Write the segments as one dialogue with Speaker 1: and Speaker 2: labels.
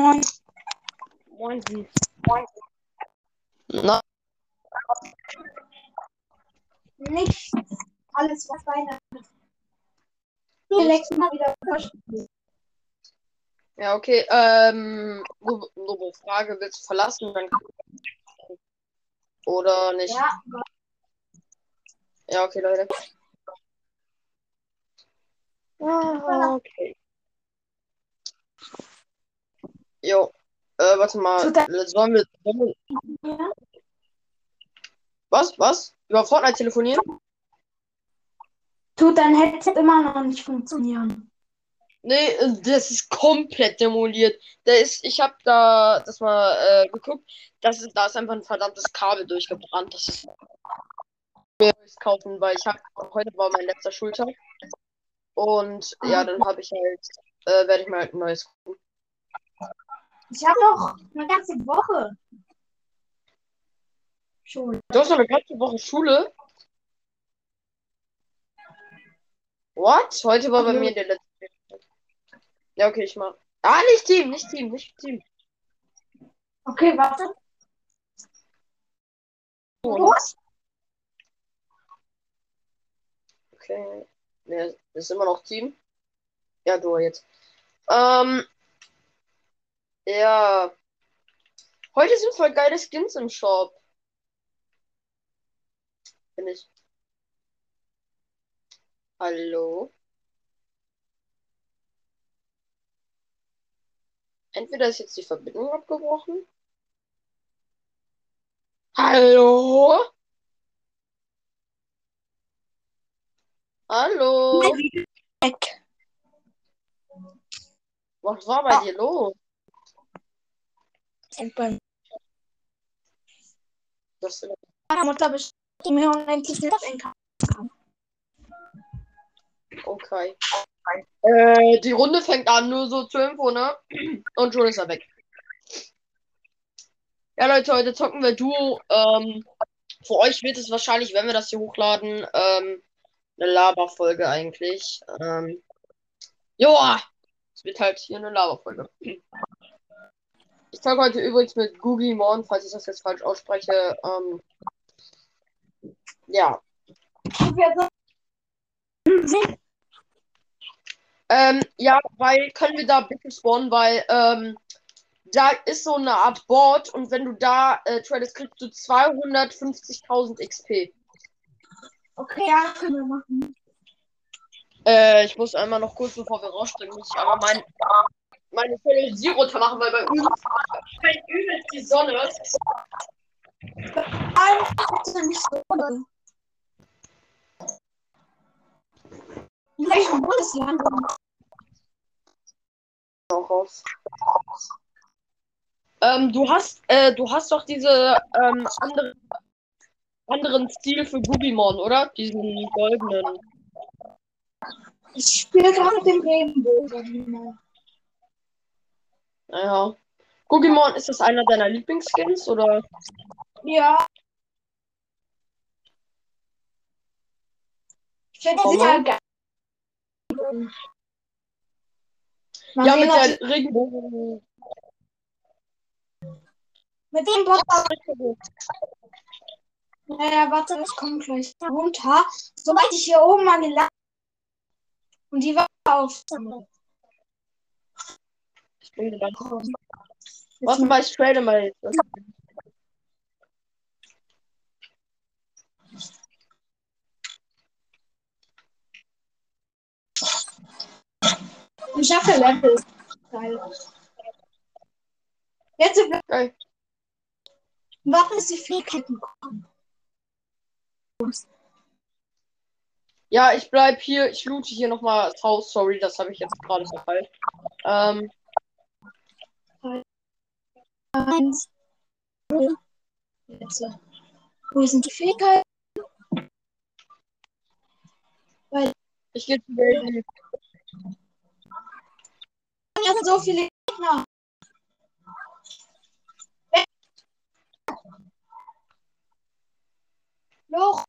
Speaker 1: Moin.
Speaker 2: Moin, Sie.
Speaker 3: Na,
Speaker 1: Nichts. Alles, was Weihnachten. Du legst mal wieder Vorspiel.
Speaker 3: ja, okay. Ähm, nur, nur eine Frage, willst du verlassen? Dann oder nicht?
Speaker 1: Ja,
Speaker 3: Ja, okay, Leute. Ah, okay. Jo. Äh, warte mal.
Speaker 1: Er-
Speaker 3: Sollen wir, sollen wir. Was? Was? Über Fortnite telefonieren?
Speaker 1: Tut dein Headset immer noch nicht funktionieren.
Speaker 3: Nee, äh, das ist komplett demoliert. Der ist, ich habe da das mal äh, geguckt. Das ist, da ist einfach ein verdammtes Kabel durchgebrannt. Das ist mir kaufen, weil ich habe heute war mein letzter Schultag. Und ja, dann habe ich halt, äh, werde ich mir halt ein neues kaufen.
Speaker 1: Ich habe noch eine ganze Woche. Schon.
Speaker 3: Du hast noch eine ganze Woche Schule? What? Heute war bei
Speaker 1: Ja.
Speaker 3: mir der letzte. Ja, okay, ich mach. Ah, nicht Team, nicht Team, nicht Team.
Speaker 1: Okay, warte.
Speaker 3: Oh, Okay. Ne, ist immer noch Team. Ja, du jetzt. Ähm. Ja. Heute sind voll geile Skins im Shop. Finde ich. Hallo? Entweder ist jetzt die Verbindung abgebrochen. Hallo? Hallo? Was war bei dir los?
Speaker 1: Bestellt mir unendlich das Enker.
Speaker 3: okay. Äh, die Runde fängt an, nur so zur Info, ne? Und schon ist er weg. Ja, Leute, heute zocken wir Duo. Ähm, für euch wird es wahrscheinlich, wenn wir das hier hochladen, ähm, eine Laberfolge eigentlich. Ähm, joa! Es wird halt hier eine Laberfolge. Ich zocke heute übrigens mit Googie Morn, falls ich das jetzt falsch ausspreche. Ähm, ja. Ähm, ja, weil können wir da bitte spawnen, weil ähm, da ist so eine Art Board und wenn du da äh, tradest, kriegst du 250.000 XP.
Speaker 1: Okay, ja, können wir machen.
Speaker 3: Äh, ich muss einmal noch kurz, bevor wir rausspringen, muss ich aber mein, meine Televisier runter machen, weil bei uns scheint übelst die Sonne.
Speaker 1: Einfach nicht so. In welchem Bundesland?
Speaker 3: Noch raus. Ähm, du hast, äh, du hast doch diese ähm, andere, anderen Stil für Gugimon, oder? Diesen goldenen.
Speaker 1: Ich spiele gerade dem Regenbogen.
Speaker 3: Naja. Gugimon, ist das einer deiner Lieblingsskins, oder?
Speaker 1: Ja. Ich finde den halt geil.
Speaker 3: Ja, mit der Regenbogen.
Speaker 1: mit dem Bot. Naja, warte, das kommt gleich runter. Sobald ich hier oben mal gelandet und die war auf.
Speaker 3: Ich bin gedacht. Warte mal, ich trade mal jetzt.
Speaker 1: Ich schaffe Level. Geil. Jetzt
Speaker 3: Geil.
Speaker 1: warten, bis die Fähigkeiten kommen.
Speaker 3: Ja, ich bleib hier. Ich loote hier nochmal das Haus. Sorry, das habe ich jetzt gerade verfallen. Ähm,
Speaker 1: Eins. Jetzt. Wo sind die Fähigkeiten?
Speaker 3: ich gehe zu Baby.
Speaker 1: Ja, sind so viele Gegner. Loch.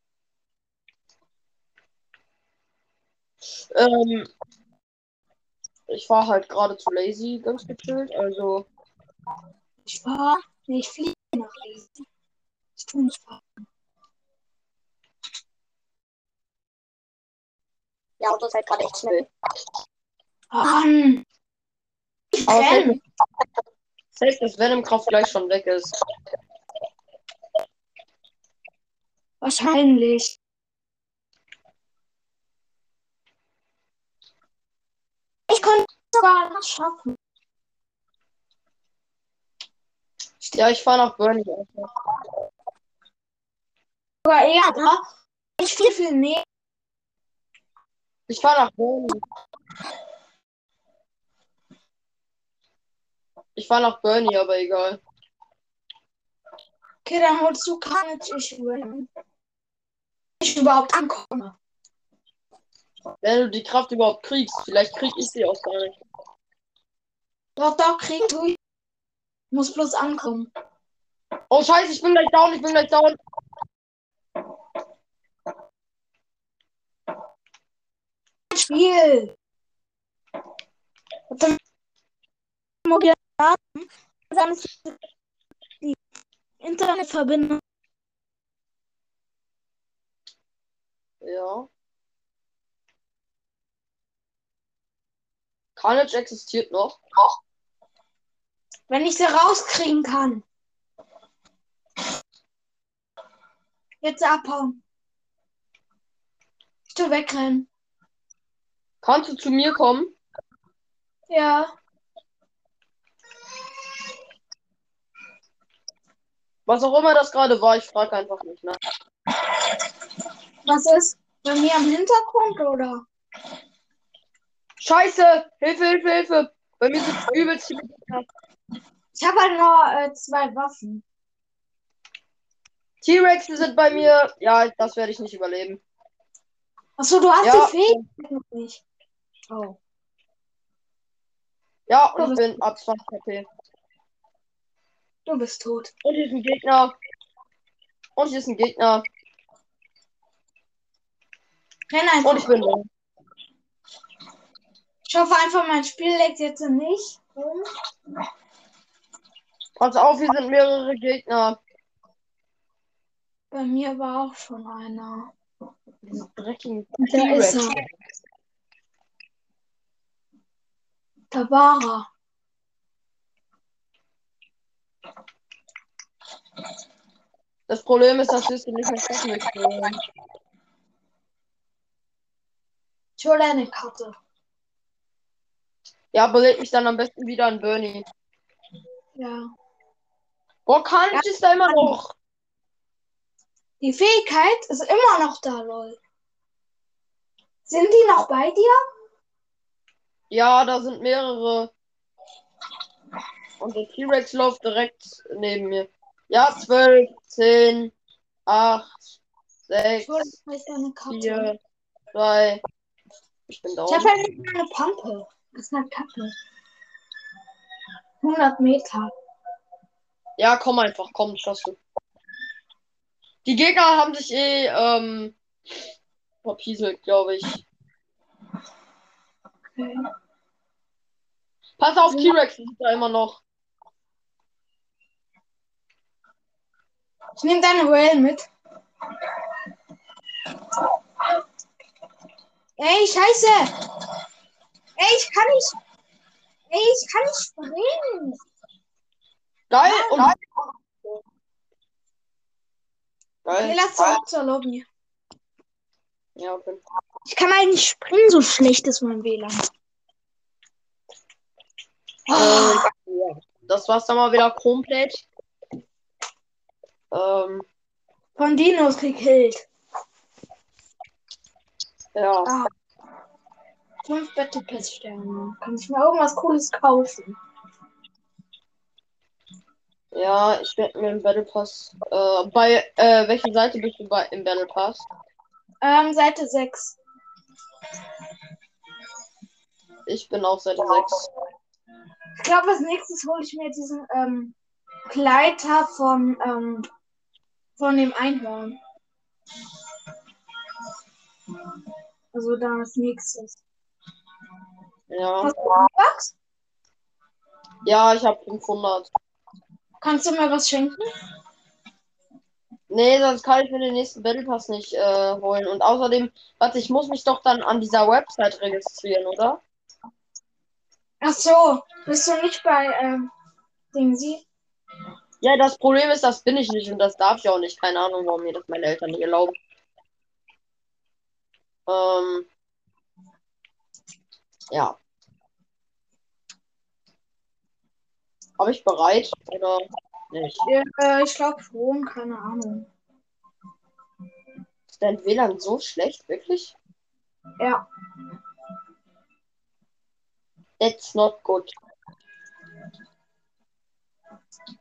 Speaker 3: Ähm, ich war halt gerade zu lazy, ganz gechillt. Also,
Speaker 1: Ich fahr. Nee, ich fliege nach Easy. Ich tu nicht fahren.
Speaker 2: Ja, Auto ist halt gerade echt schnell.
Speaker 1: Mann. Ich
Speaker 3: Aber safe, dass Venom-Kraft gleich schon weg ist.
Speaker 1: Wahrscheinlich. Ich konnte sogar das schaffen.
Speaker 3: Ja, ich fahre nach Bernie. einfach.
Speaker 1: Sogar eher da. Ich viel, viel näher.
Speaker 3: Ich fahre nach Bernie. Ich fahre nach Bernie, aber egal.
Speaker 1: Okay, dann holst du. Ich will. Ich überhaupt ankomme.
Speaker 3: Wenn du die Kraft überhaupt kriegst, vielleicht krieg ich sie auch gar nicht.
Speaker 1: Doch, doch, krieg du. Ich muss bloß ankommen.
Speaker 3: Oh scheiße, ich bin gleich down, ich bin gleich down.
Speaker 1: Spiel. Die Internetverbindung.
Speaker 3: Ja. Carnage existiert noch.
Speaker 1: Wenn ich sie rauskriegen kann. Jetzt abhauen. Ich tu wegrennen.
Speaker 3: Kannst du zu mir kommen?
Speaker 1: Ja.
Speaker 3: Was auch immer das gerade war, ich frage einfach nicht nach.
Speaker 1: Was ist? Bei mir am Hintergrund oder?
Speaker 3: Scheiße! Hilfe, Hilfe, Hilfe! Bei mir sind übelst viele Gegner.
Speaker 1: Ich habe halt nur äh, zwei Waffen.
Speaker 3: T-Rex sind bei mir. Ja, das werde ich nicht überleben.
Speaker 1: Achso, du hast
Speaker 3: Ja.
Speaker 1: die Fähigkeit noch nicht. Oh.
Speaker 3: Ja, und ich bin ab 20 HP.
Speaker 1: Du bist tot.
Speaker 3: Und hier ist ein Gegner. Und hier ist ein Gegner.
Speaker 1: Renn einfach.
Speaker 3: Und ich bin da.
Speaker 1: Ich hoffe einfach, mein Spiel leckt jetzt nicht. rum.
Speaker 3: Pass auf, hier sind mehrere Gegner.
Speaker 1: Bei mir war auch schon einer.
Speaker 3: Diese dreckigen
Speaker 1: Da ist er. Da war er.
Speaker 3: Das Problem ist, dass wir es nicht mehr schaffen. holen.
Speaker 1: Ich hole eine Karte.
Speaker 3: Ja, beleg mich dann am besten wieder an Bernie.
Speaker 1: Ja.
Speaker 3: Boah, Carnage ist da immer noch.
Speaker 1: Die Fähigkeit ist immer noch da, lol. Sind die noch bei dir?
Speaker 3: Ja, da sind mehrere. Und der T-Rex läuft direkt neben mir. Ja, 12, 10, 8,
Speaker 1: Ich hole
Speaker 3: 6,
Speaker 1: vielleicht eine Karte.
Speaker 3: 4, 3. Ich bin da.
Speaker 1: Ich habe halt eine Pampe. Das ist eine Kacke. 100 Meter.
Speaker 3: Ja, komm einfach, komm, schaffst du. Die Gegner haben sich eh, ähm, verpieselt, glaube ich.
Speaker 1: Okay.
Speaker 3: Pass auf. T-Rex ist da immer noch.
Speaker 1: Ich nehme deine Rail mit. Ey, scheiße! Ey, ich kann nicht. Ey, ich kann nicht springen.
Speaker 3: Geil und.
Speaker 1: Okay,
Speaker 3: Geil.
Speaker 1: lass zurück zur Lobby.
Speaker 3: Ja, okay.
Speaker 1: Ich kann eigentlich springen, so schlecht ist mein WLAN.
Speaker 3: Äh, ja. Das war's dann mal wieder komplett. Ähm,
Speaker 1: Von Dinos gekillt.
Speaker 3: ja.
Speaker 1: Ah. Fünf Battle Pass Sterne. Kann ich mir irgendwas Cooles kaufen?
Speaker 3: Ja, ich werde mir im Battle Pass. Äh, bei äh, welcher Seite bist du bei im Battle Pass?
Speaker 1: Ähm, Seite 6.
Speaker 3: Ich bin auf Seite 6.
Speaker 1: Ich glaube, als nächstes hole ich mir diesen ähm, Gleiter von, ähm, von dem Einhorn. Also da als nächstes.
Speaker 3: Ja.
Speaker 1: Hast du was?
Speaker 3: Ja, ich habe 500.
Speaker 1: Kannst du mir was schenken?
Speaker 3: Nee, sonst kann ich mir den nächsten Battle Pass nicht äh, holen. Und außerdem, warte, ich muss mich doch dann an dieser Website registrieren, oder?
Speaker 1: Ach so, bist du nicht bei ähm, Dingsy?
Speaker 3: Ja, das Problem ist, das bin ich nicht und das darf ich auch nicht. Keine Ahnung, warum mir das meine Eltern nicht erlauben. Ähm, ja. Habe ich bereit oder nicht?
Speaker 1: Ja, äh, ich glaube schon, keine Ahnung.
Speaker 3: Ist dein WLAN so schlecht, wirklich?
Speaker 1: Ja,
Speaker 3: That's not good.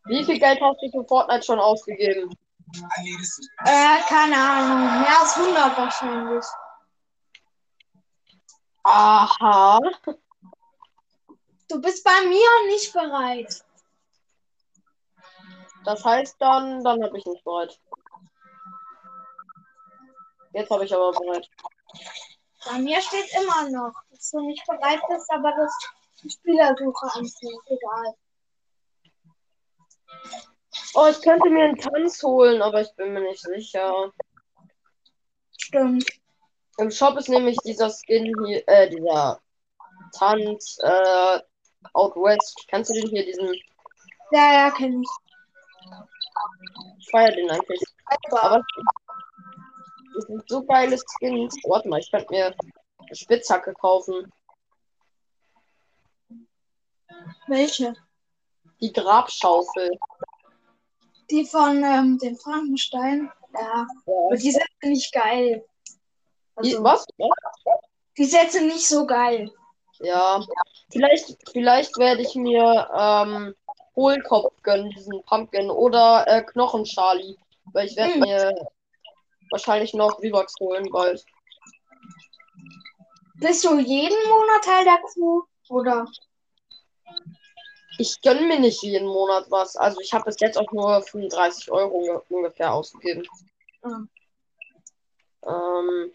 Speaker 3: Wie viel Geld hast du für Fortnite schon ausgegeben?
Speaker 1: äh, keine Ahnung. Mehr als 100 wahrscheinlich.
Speaker 3: Aha.
Speaker 1: Du bist bei mir nicht bereit.
Speaker 3: Das heißt dann, dann habe ich nicht bereit. Jetzt habe ich aber bereit.
Speaker 1: Bei mir steht immer noch, dass du nicht bereit bist, aber das Spielersuche anfängt. Egal.
Speaker 3: Oh, ich könnte mir einen Tanz holen, aber ich bin mir nicht sicher.
Speaker 1: Stimmt.
Speaker 3: Im Shop ist nämlich dieser Skin hier, äh, dieser Tanz, äh, Out West. Kannst du den hier, diesen,
Speaker 1: Ja, ja, kenn ich.
Speaker 3: Ich feier den eigentlich. Aber das sind so geile Skins. Warte mal, ich könnte mir eine Spitzhacke kaufen.
Speaker 1: Welche?
Speaker 3: Die Grabschaufel.
Speaker 1: Die von ähm, dem Frankenstein. Ja, aber die sind nicht geil.
Speaker 3: Die,
Speaker 1: Also,
Speaker 3: was?
Speaker 1: die Sätze nicht so geil.
Speaker 3: Ja. Vielleicht, vielleicht werde ich mir ähm, Hohlkopf gönnen, diesen Pumpkin. Oder äh, Knochen Charlie. Weil ich werde
Speaker 1: Hm.
Speaker 3: mir wahrscheinlich noch V-Bucks holen bald.
Speaker 1: Bist du jeden Monat Teil der Crew? Oder?
Speaker 3: Ich gönne mir nicht jeden Monat was. Also ich habe bis jetzt auch nur 35 Euro unge- ungefähr ausgegeben.
Speaker 1: Ah.
Speaker 3: Ähm,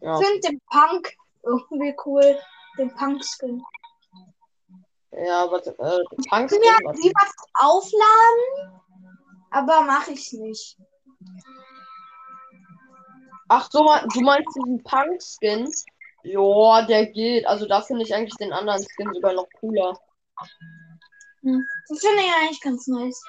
Speaker 3: ja.
Speaker 1: Ich finde den Punk irgendwie cool. Den Punk-Skin.
Speaker 3: Ja, warte, äh, Punk
Speaker 1: Ich ja was aufladen, aber mache ich nicht.
Speaker 3: Ach so, du meinst diesen Punk-Skin? Ja, der geht. Also da finde ich eigentlich den anderen Skin sogar noch cooler.
Speaker 1: Hm. Das finde ich eigentlich ganz nice.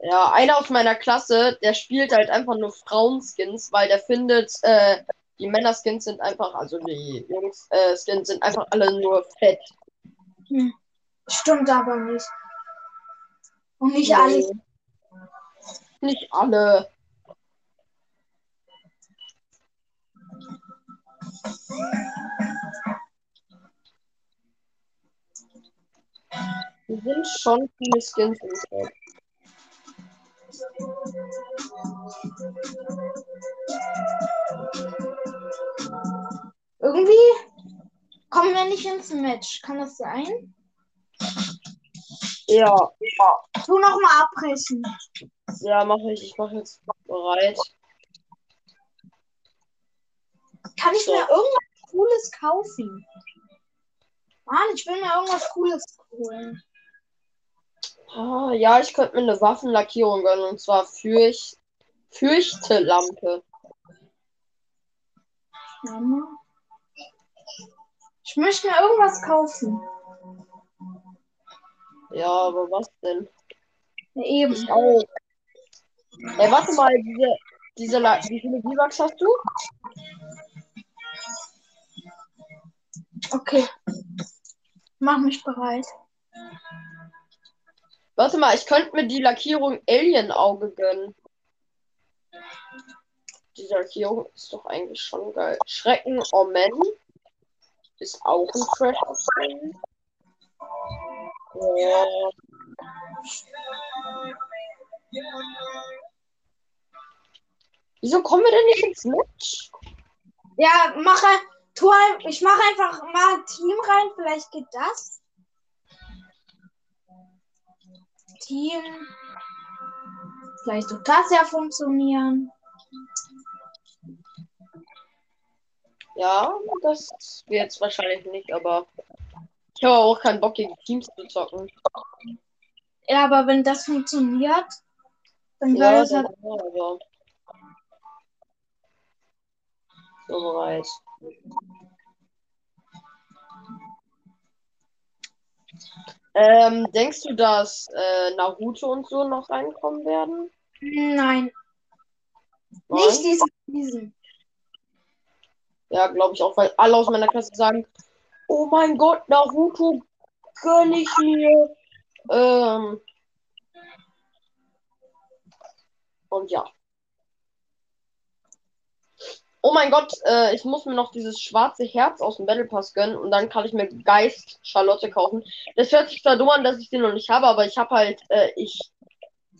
Speaker 3: Ja, einer aus meiner Klasse, der spielt halt einfach nur Frauenskins, weil der findet, äh, die Männerskins sind einfach, also die Jungs, äh, Skins sind einfach alle nur fett.
Speaker 1: Hm. Stimmt aber nicht. Und nicht
Speaker 3: Nee.
Speaker 1: alle.
Speaker 3: Nicht alle. Die sind schon viele Skins im Shop.
Speaker 1: Irgendwie kommen wir nicht ins Match. Kann das sein?
Speaker 3: Ja,
Speaker 1: Tu noch mal abbrechen.
Speaker 3: ja, mache ich. Ich mache jetzt bereit.
Speaker 1: Kann ich
Speaker 3: So.
Speaker 1: mir irgendwas Cooles kaufen? Mann, ich will mir irgendwas Cooles holen.
Speaker 3: Ah, ja, ich könnte mir eine Waffenlackierung gönnen und zwar Fürch Fürchtelampe.
Speaker 1: Mama. Ich möchte mir irgendwas kaufen.
Speaker 3: Ja, aber was denn?
Speaker 1: Eben.
Speaker 3: Ich auch. Ey, warte mal, diese, diese La wie viele V-Bucks hast du?
Speaker 1: Okay. Mach mich bereit.
Speaker 3: Warte mal, ich könnte mir die Lackierung Alien-Auge gönnen. Die Lackierung ist doch eigentlich schon geil. Schrecken Omen ist auch ein Trash. Wieso kommen wir denn nicht ins Match?
Speaker 1: Ja, mache. Tu ein, ich mache einfach mal ein Team rein. Vielleicht geht das. Team. Vielleicht wird das ja funktionieren.
Speaker 3: Ja, das wird jetzt wahrscheinlich nicht, aber ich habe auch keinen Bock gegen Teams zu zocken.
Speaker 1: Ja, aber wenn das funktioniert, dann
Speaker 3: Ja,
Speaker 1: wäre es
Speaker 3: dann
Speaker 1: halt.
Speaker 3: ja, aber. So bereit. Ähm, denkst du, dass äh, Naruto und so noch reinkommen werden?
Speaker 1: Nein,
Speaker 3: Nein?
Speaker 1: nicht diese Season.
Speaker 3: Ja, glaube ich auch, weil alle aus meiner Klasse sagen, oh mein Gott, Naruto gönn ich mir. Ähm, und ja. Oh mein Gott, äh, ich muss mir noch dieses schwarze Herz aus dem Battle Pass gönnen und dann kann ich mir Geist Charlotte kaufen. Das hört sich zwar dumm an, dass ich den noch nicht habe, aber ich habe halt, äh, ich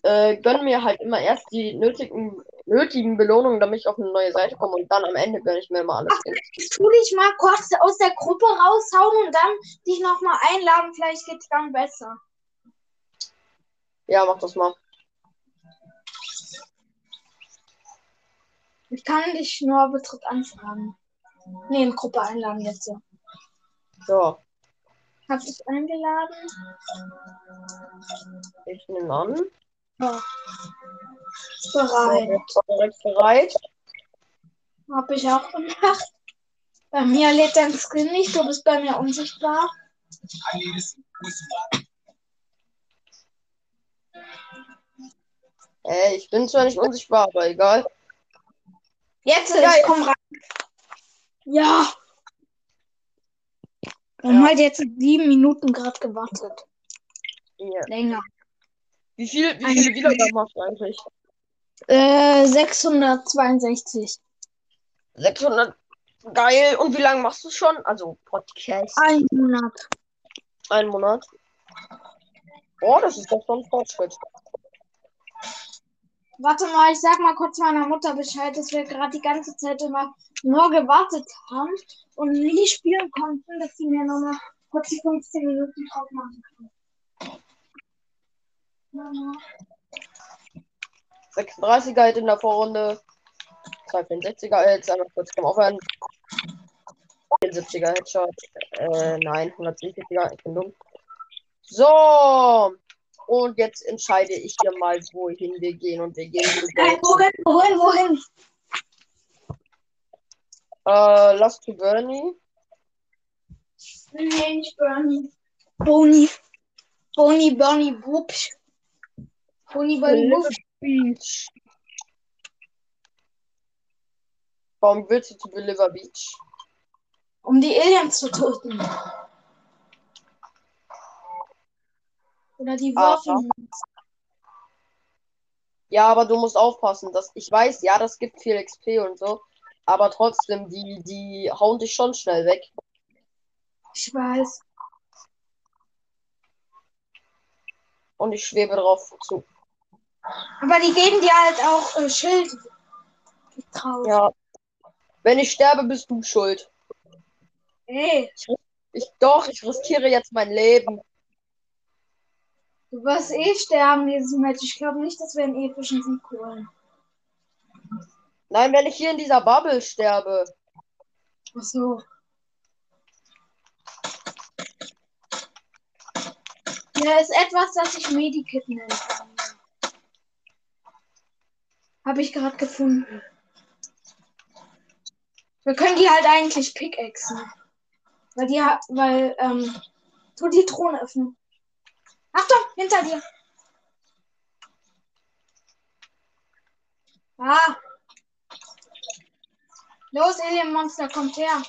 Speaker 3: äh, gönne mir halt immer erst die nötigen, nötigen Belohnungen, damit ich auf eine neue Seite komme und dann am Ende gönne ich mir immer alles.
Speaker 1: Ich tu dich mal kurz aus der Gruppe raushauen und dann dich nochmal einladen. Vielleicht geht's dann besser.
Speaker 3: Ja, mach das mal.
Speaker 1: Ich kann dich nur Betritt anfragen. Nee, in Gruppe einladen jetzt. So.
Speaker 3: So,
Speaker 1: Hab dich eingeladen?
Speaker 3: ich nehme an.
Speaker 1: Ja.
Speaker 3: So,
Speaker 1: bereit.
Speaker 3: direkt bereit.
Speaker 1: Hab ich auch gemacht. Bei mir lädt dein Screen nicht, du bist bei mir unsichtbar.
Speaker 3: Ey, ich bin zwar nicht unsichtbar, aber egal.
Speaker 1: Jetzt,
Speaker 3: Ja,
Speaker 1: ich
Speaker 3: ja.
Speaker 1: komm rein. Ja. Wir
Speaker 3: Ja.
Speaker 1: haben halt jetzt sieben Minuten gerade gewartet.
Speaker 3: Ja.
Speaker 1: Länger.
Speaker 3: Wie viel, wie viele Wiedergaben hast du eigentlich?
Speaker 1: Äh, 662.
Speaker 3: 600. Geil. Und wie lange machst du schon? Also Podcast.
Speaker 1: Ein Monat.
Speaker 3: Ein Monat. Oh, das ist doch schon ein Fortschritt.
Speaker 1: Warte mal, ich sag mal kurz meiner Mutter Bescheid, dass wir gerade die ganze Zeit immer nur gewartet haben und nie spielen konnten, dass sie mir nochmal kurz die 15 Minuten drauf machen kann. Mama.
Speaker 3: 36er Hit in der Vorrunde. 264er Hit, einmal kurz zum Aufhören. 74er Headshot. Äh, nein, 170er, ich bin dumm. So. Und jetzt entscheide ich hier mal, wohin wir gehen. Und wir gehen
Speaker 1: Nein, wohin, wohin, wohin?
Speaker 3: Äh, lass zu Bernie.
Speaker 1: Nee, nicht Bernie. Boni. Boni, Bernie, Bubsch. Boni, Bernie, Bubsch.
Speaker 3: Beach. Warum willst du zu Deliver Beach?
Speaker 1: Um die Aliens zu töten. Oder die
Speaker 3: Ah,
Speaker 1: Würfel.
Speaker 3: Ja, aber du musst aufpassen, dass ich weiß, ja, das gibt viel XP und so, aber trotzdem, die, die hauen dich schon schnell weg.
Speaker 1: Ich weiß.
Speaker 3: Und ich schwebe drauf zu.
Speaker 1: Aber die geben dir halt auch äh, Schild drauf.
Speaker 3: Ja. Wenn ich sterbe, bist du schuld.
Speaker 1: Ey,
Speaker 3: Ich doch, ich riskiere jetzt mein Leben.
Speaker 1: du wirst eh sterben dieses Match. Ich glaube nicht, dass wir einen epischen Sieg holen.
Speaker 3: Nein, wenn ich hier in dieser Bubble sterbe.
Speaker 1: Ach so. Ja, ist etwas, das ich Medikit nennen kann. Habe ich gerade gefunden. Wir können die halt eigentlich pickaxen. Weil die ha- weil, ähm, tu die Drohne öffnen. Achtung, hinter dir. Ah. Los, Alien-Monster, kommt her.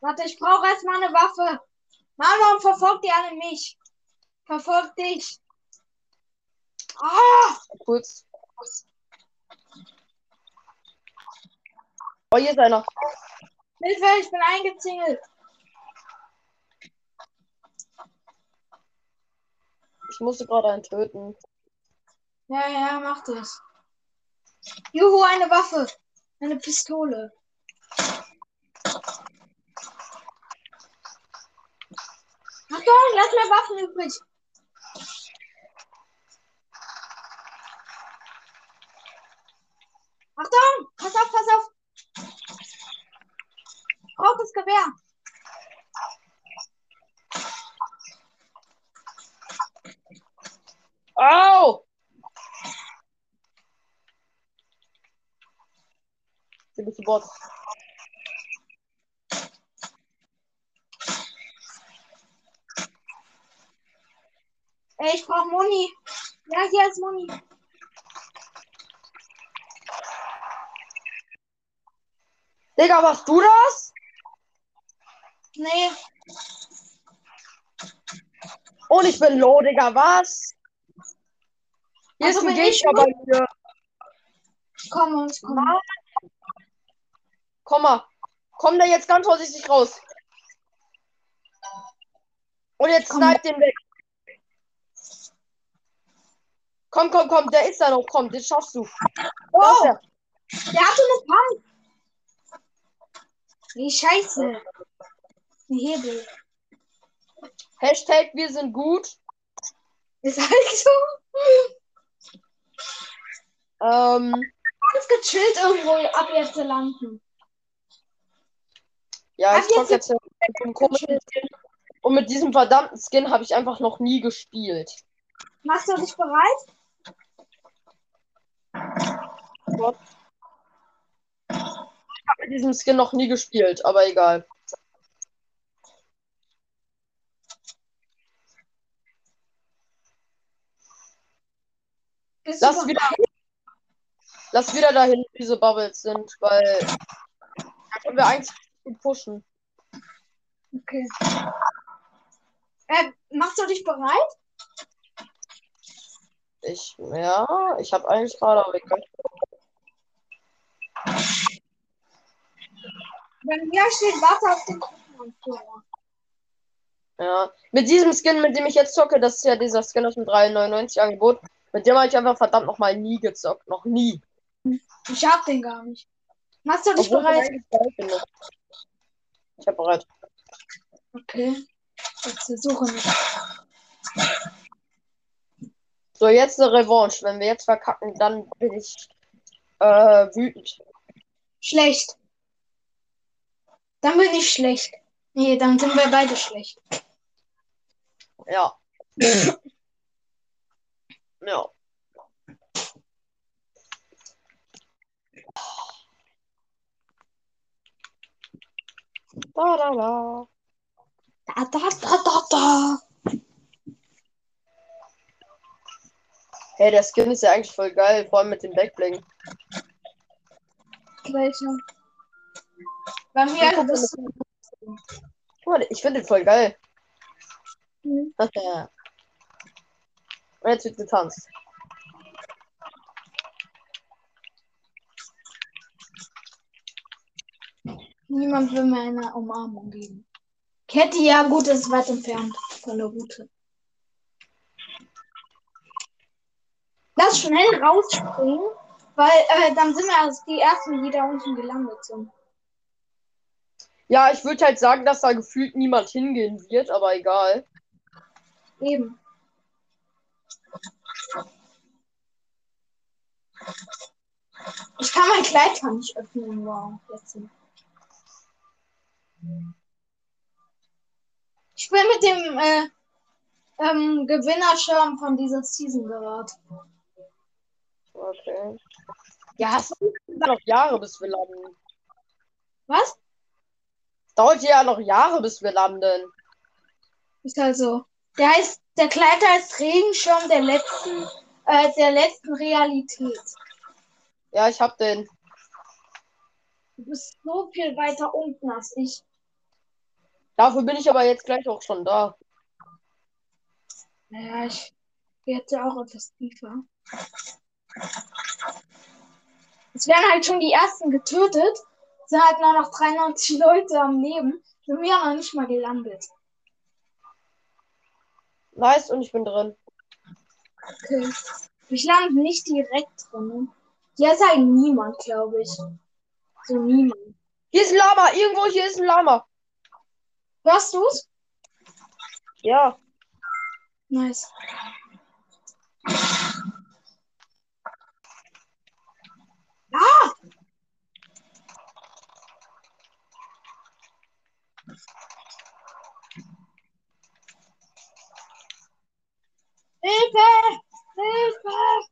Speaker 1: Warte, ich brauche erstmal eine Waffe. Mann, warum verfolgt ihr alle mich? Verfolgt dich. Ah!
Speaker 3: Kurz. Oh, hier ist einer.
Speaker 1: Hilfe, ich bin eingezingelt.
Speaker 3: Ich musste gerade einen töten.
Speaker 1: Ja, ja, mach das. Juhu, eine Waffe. Eine Pistole. Achtung, lass mir Waffen übrig. Achtung! Pass auf, pass auf! Braucht das Gewehr!
Speaker 3: Au! Sie bist Bord.
Speaker 1: Ey, ich brauche Muni. Ja, hier ist Muni.
Speaker 3: Digga, warst du das?
Speaker 1: Nee,
Speaker 3: Und ich bin low, Digga, was? Hier
Speaker 1: Also
Speaker 3: ist ein Gegner bei mir.
Speaker 1: ich komme.
Speaker 3: Mann. Komm mal. Komm da jetzt ganz vorsichtig raus. Und jetzt
Speaker 1: Komm.
Speaker 3: snipe den weg. Komm, komm, komm, der ist da noch. Komm, den schaffst du.
Speaker 1: Oh,
Speaker 3: er.
Speaker 1: der hatte eine Pump. Wie scheiße. Ein Hebel.
Speaker 3: Hashtag wir sind gut.
Speaker 1: Ist halt so.
Speaker 3: Ähm,
Speaker 1: Ganz gechillt irgendwo ab jetzt zu landen.
Speaker 3: ja,
Speaker 1: Hab
Speaker 3: ich
Speaker 1: jetzt-
Speaker 3: jetzt mit dem komischen Skin. Und mit diesem verdammten Skin habe ich einfach noch nie gespielt.
Speaker 1: Machst du dich bereit?
Speaker 3: Ich habe mit diesem Skin noch nie gespielt, aber egal. Lass wieder, lass wieder dahin, wo diese Bubbles sind, weil da können wir eigentlich gut pushen.
Speaker 1: Okay. Äh, machst du dich bereit?
Speaker 3: Ich, ja, ich habe eigentlich gerade aber egal.
Speaker 1: Bei mir steht Warte auf den Gruppenanführer.
Speaker 3: Ja. Mit diesem Skin, mit dem ich jetzt zocke, das ist ja dieser Skin aus dem 3,99 Angebot. Mit dem habe ich einfach verdammt nochmal nie gezockt. Noch nie.
Speaker 1: Ich hab den gar nicht. Machst du dich
Speaker 3: Obwohl ich
Speaker 1: bereit?
Speaker 3: Ich habe bereit.
Speaker 1: Okay. Jetzt versuche nicht.
Speaker 3: So, jetzt eine Revanche. Wenn wir jetzt verkacken, dann bin ich äh, wütend.
Speaker 1: Schlecht. Dann bin ich schlecht. Nee, dann sind wir beide schlecht.
Speaker 3: Ja. ja. Da, da, da.
Speaker 1: Da, da, da, da, da.
Speaker 3: Hey, der Skin ist ja eigentlich voll geil, vor allem mit dem Backbling.
Speaker 1: Welcher? Bei mir ist
Speaker 3: mal, ich finde den voll geil.
Speaker 1: Mhm.
Speaker 3: Und jetzt wird getanzt.
Speaker 1: Niemand will mir eine Umarmung geben. Ketty, ja gut, ist weit entfernt von der Route. Lass schnell rausspringen, weil äh, dann sind wir als die Ersten, die da unten gelandet sind.
Speaker 3: Ja, ich würde halt sagen, dass da gefühlt niemand hingehen wird, aber egal.
Speaker 1: Eben. Ich kann mein Kleid gar nicht öffnen. Wow. Jetzt. Ich bin mit dem äh, ähm, Gewinnerschirm von dieser Season gerade.
Speaker 3: Okay. Ja, es ja noch Jahre, bis wir landen.
Speaker 1: Was?
Speaker 3: Dauert ja noch Jahre, bis wir landen.
Speaker 1: Ist halt so. Der heißt, der Kleid heißt Regenschirm der letzten, äh, der letzten Realität.
Speaker 3: Ja, ich hab den.
Speaker 1: Du bist so viel weiter unten als ich.
Speaker 3: Dafür bin ich aber jetzt gleich auch schon da.
Speaker 1: Naja, ich werde auch etwas tiefer. Es werden halt schon die ersten getötet. Sind halt nur noch 93 Leute am Leben. Sind wir noch nicht mal gelandet.
Speaker 3: Nice, und ich bin drin.
Speaker 1: Okay. Ich lande nicht direkt drin. Hier ist halt niemand, glaube ich. So niemand.
Speaker 3: Hier ist ein Lama. Irgendwo hier ist ein Lama.
Speaker 1: Hörst du's?
Speaker 3: Ja.
Speaker 1: Nice. Ah! Hilfe! Hilfe!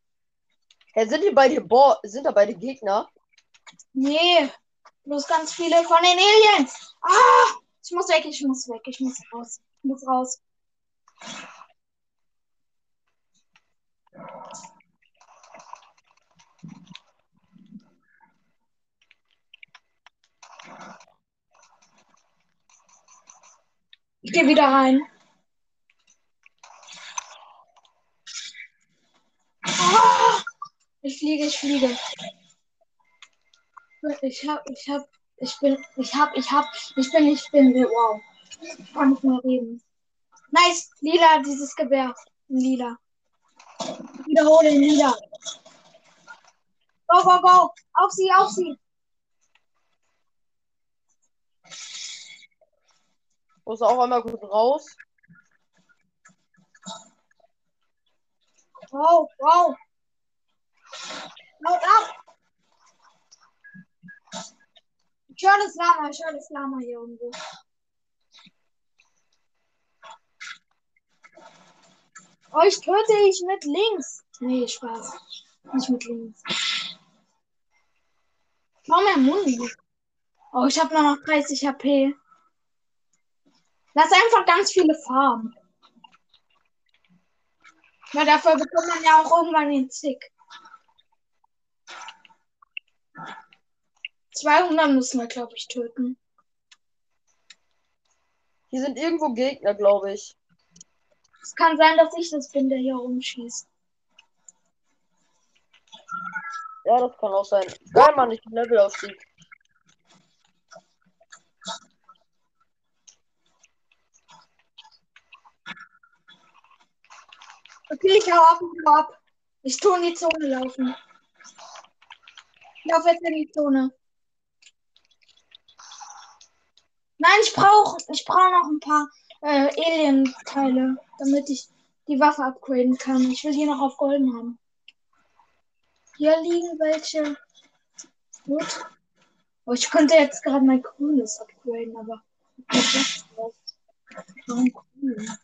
Speaker 3: Hey, sind die beide Bo sind da beide Gegner?
Speaker 1: Nee, bloß ganz viele von den Aliens. Ah, ich muss weg, ich muss weg, ich muss raus. Ich muss raus. Ich gehe wieder rein. Ah, ich fliege, ich fliege. Ich hab, ich hab, ich bin, ich hab, ich hab, ich bin, ich bin, wow. Ich kann nicht mehr reden. Nice, lila, dieses Gewehr. Lila. Wiederhole, lila. Go, go, go. Auf sie, auf sie.
Speaker 3: Muss auch einmal gut raus.
Speaker 1: Wow, wow. Laut ab. Ich höre das Lama, ich höre das Lama hier irgendwo. Euch töte ich mit links. Nee, Spaß. Nicht mit links. Warum mehr Mundi? Oh, ich habe noch 30 HP. Lass einfach ganz viele Farben. Na, dafür bekommt man ja auch irgendwann den Zick. 200 müssen wir, glaube ich, töten.
Speaker 3: Hier sind irgendwo Gegner, glaube ich.
Speaker 1: Es kann sein, dass ich das bin, der hier rumschießt.
Speaker 3: Ja, das kann auch sein. Geil, Mann, ich bin Levelaufstieg.
Speaker 1: Okay, ich hau ab, ich hau ab. Ich tue in die Zone laufen. Ich laufe jetzt in die Zone. Nein, ich brauche ich brauch noch ein paar äh, Alien-Teile, damit ich die Waffe upgraden kann. Ich will die noch auf Golden haben. Hier liegen welche. Gut. Oh, ich könnte jetzt gerade mein grünes upgraden, aber. Warum grün?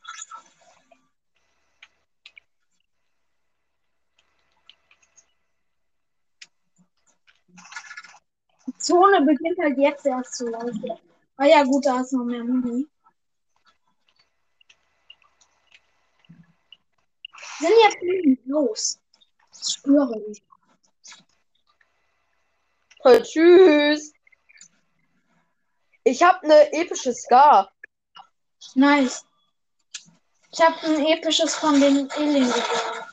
Speaker 1: Zone beginnt halt jetzt erst zu laufen. Ah ja, gut, da ist noch mehr Muni. Sind jetzt fliegen los. Ich spüre ich.
Speaker 3: Hey, tschüss. Ich habe eine epische Scar.
Speaker 1: Nice. Ich habe ein episches von den Alien gewonnen.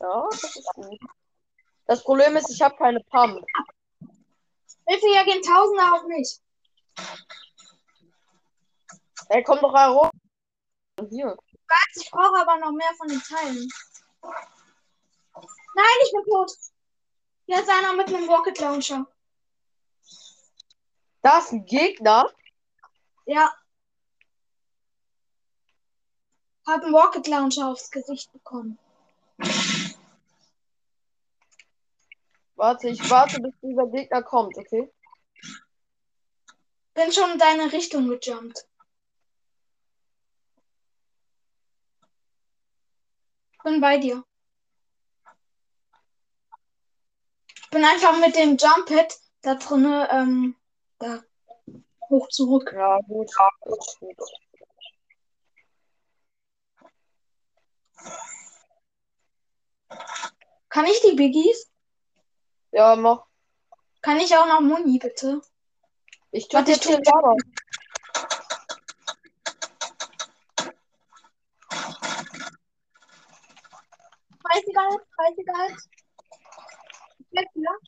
Speaker 3: Ja, das ist gut. Das Problem ist, ich habe keine Pump.
Speaker 1: Hilfe, hier gehen Tausende auf mich.
Speaker 3: Ey, komm doch herum. Hier.
Speaker 1: Was? Ich brauche aber noch mehr von den Teilen. Nein, ich bin tot. Hier ist einer mit einem Rocket Launcher.
Speaker 3: Da ist ein Gegner.
Speaker 1: Ja. Hab einen Rocket Launcher aufs Gesicht bekommen.
Speaker 3: Warte, ich warte, bis dieser Gegner kommt, okay?
Speaker 1: Bin schon in deine Richtung gejumpt. Bin bei dir. Ich bin einfach mit dem Jump Hit da drinne, ähm, da hoch zurück.
Speaker 3: Ja, gut.
Speaker 1: Kann ich die Biggies?
Speaker 3: Ja, mach.
Speaker 1: Kann ich auch noch Muni, bitte?
Speaker 3: Ich
Speaker 1: Warte,
Speaker 3: tue
Speaker 1: ich
Speaker 3: jetzt hier
Speaker 1: tu-
Speaker 3: Lava.
Speaker 1: Scheißegal, scheißegal. Ich bleib hier.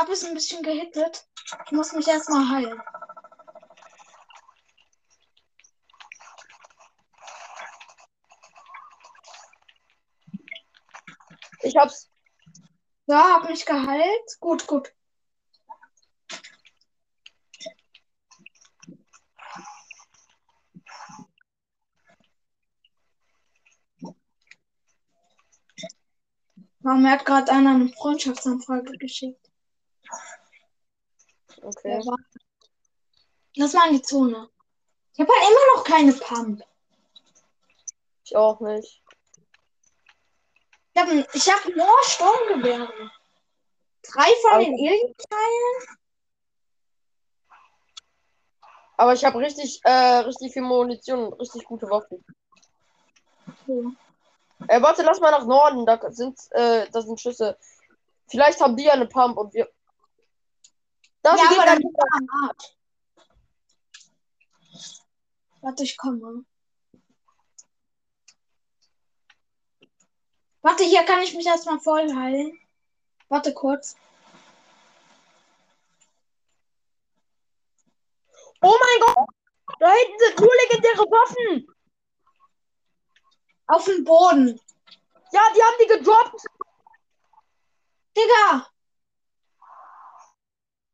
Speaker 1: Scheiße. Hab es ein bisschen gehittet. Ich muss mich erstmal heilen.
Speaker 3: Ich hab's.
Speaker 1: Ja, hab mich geheilt. Gut, gut. Warum hat gerade einer eine Freundschaftsanfrage geschickt?
Speaker 3: Okay.
Speaker 1: Lass mal in die Zone. Ich habe halt immer noch keine Pump.
Speaker 3: Ich auch nicht.
Speaker 1: Ich habe ich hab nur Sturmgewehre. Drei von
Speaker 3: Aber-
Speaker 1: den Alien-Teilen.
Speaker 3: Aber ich habe richtig, äh, richtig viel Munition und richtig gute Waffen.
Speaker 1: Okay.
Speaker 3: Äh, warte, lass mal nach Norden. Da sind, äh, da sind Schüsse. Vielleicht haben die ja eine Pump und wir. Da
Speaker 1: Ja,
Speaker 3: Gegner.
Speaker 1: dann am Arsch. Warte, ich komme. Warte, hier kann ich mich erstmal voll heilen. Warte kurz.
Speaker 3: Oh mein Gott! Da hinten sind nur legendäre Waffen!
Speaker 1: Auf den Boden.
Speaker 3: Ja, die haben die gedroppt!
Speaker 1: Digga!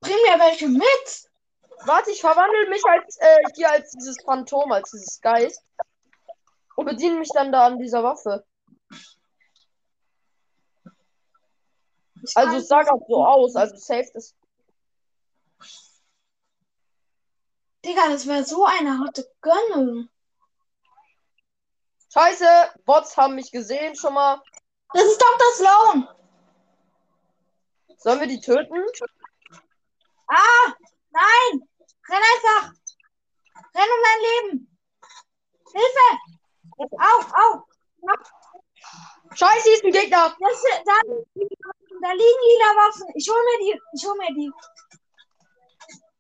Speaker 1: Bring mir welche mit!
Speaker 3: Warte, ich verwandle mich als, äh, hier als dieses Phantom, als dieses Geist. Und bediene mich dann da an dieser Waffe.
Speaker 1: Ich
Speaker 3: Also es sah gerade so aus, also safe das.
Speaker 1: Digga, das wäre so eine harte Gönnung.
Speaker 3: Scheiße, Bots haben mich gesehen schon mal.
Speaker 1: Das ist Dr. Sloan!
Speaker 3: Sollen wir die töten?
Speaker 1: Ah! Nein! Renn einfach! Renn um dein Leben! Hilfe! Au, au!
Speaker 3: Scheiße, ist ein Gegner!
Speaker 1: Das, da, da liegen lila Waffen. Ich hol mir die. Ich hol mir die.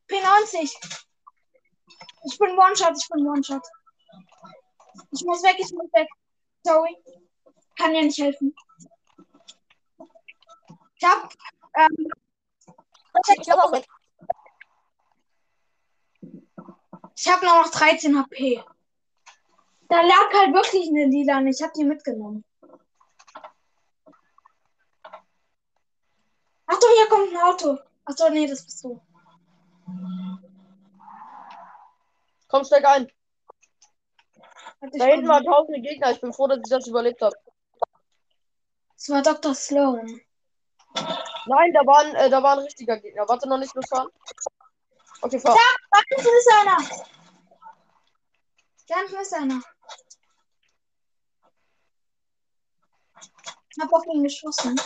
Speaker 1: P90. Ich bin One-Shot. Ich bin One-Shot. Ich muss weg. Ich muss weg. Sorry. Kann dir nicht helfen. Ich hab. Ähm,
Speaker 2: Ich glaube auch weg.
Speaker 1: Ich hab nur noch 13 HP. Da lag halt wirklich eine lila und ich hab die mitgenommen. Achtung, hier kommt ein Auto. Achso, nee, das bist du.
Speaker 3: Komm, steig ein.
Speaker 1: Warte,
Speaker 3: Da hinten waren tausende Gegner. Ich bin froh, dass ich das überlebt habe.
Speaker 1: Das war Dr. Sloan.
Speaker 3: Nein, da waren, äh, da war ein richtiger Gegner. Warte noch nicht losfahren. Okay, fahr.
Speaker 1: Da hinten ist einer. Da ist einer. Ich hab auf ihn geschossen.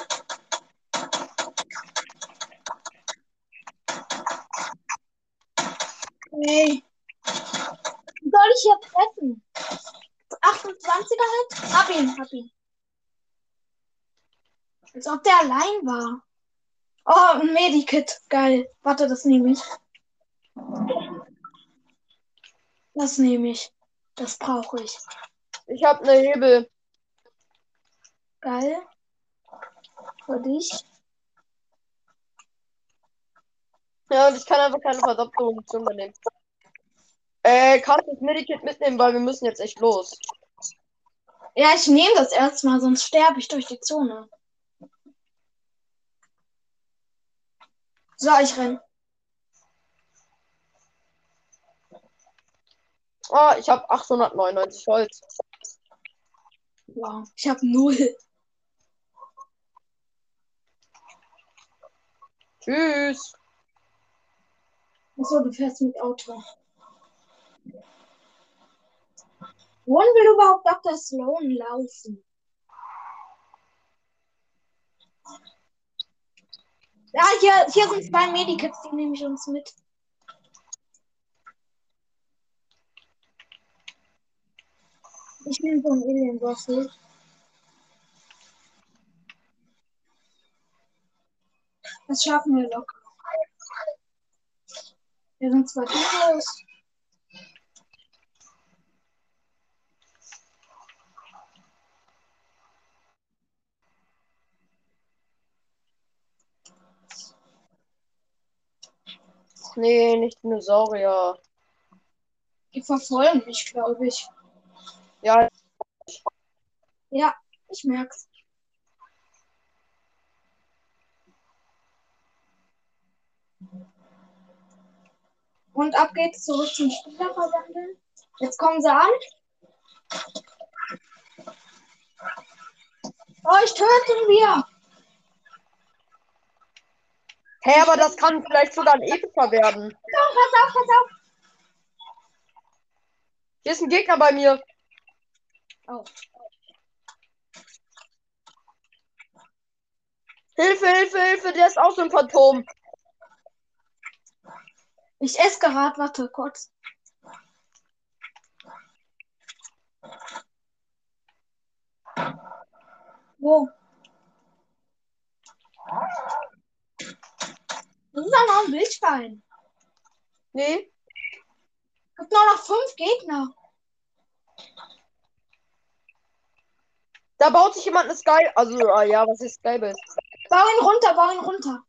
Speaker 1: Hey. Soll ich hier treffen? 28er halt? Hab ihn, hab ihn. Als ob der allein war. Oh, ein Medikit. Geil. Warte, das nehme ich. Das nehme ich. Das brauche ich.
Speaker 3: Ich habe eine Hebel.
Speaker 1: Geil. Für dich.
Speaker 3: Ja, und ich kann einfach keine verdammte Munition mehr nehmen. Äh, kannst du das Medikit mitnehmen, weil wir müssen jetzt echt los.
Speaker 1: Ja, ich nehme das erstmal, sonst sterbe ich durch die Zone. So, ich renn.
Speaker 3: Oh, ich habe 899 Holz.
Speaker 1: Wow, ich habe null.
Speaker 3: Tschüss.
Speaker 1: Achso, du fährst mit Auto. Wohin will überhaupt Dr. Sloan laufen? Ja, hier, hier sind zwei Medikits, die nehme ich uns mit. Ich nehme so einen Alien-Waffel. Das schaffen wir locker. Wir sind zwei Duos.
Speaker 3: Nee, nicht Dinosaurier.
Speaker 1: Die verfolgen mich, glaube ich.
Speaker 3: Ja,
Speaker 1: ich merk's. Und ab geht's zurück zum Spieler verwandeln. Jetzt kommen sie an. Euch töten wir.
Speaker 3: Hey, aber das kann vielleicht sogar ein epischer werden.
Speaker 1: Oh, pass auf, pass auf.
Speaker 3: Hier ist ein Gegner bei mir.
Speaker 1: Oh.
Speaker 3: Hilfe, Hilfe, Hilfe, der ist auch so ein Phantom.
Speaker 1: Ich esse gerade, warte kurz. Wo? Das ist doch noch ein Wildschwein.
Speaker 3: Nee.
Speaker 1: Es gibt nur noch fünf Gegner.
Speaker 3: Da baut sich jemand eine Sky. Also, ah, ja, was ist Skybase?
Speaker 1: Bau ihn runter, bau ihn runter.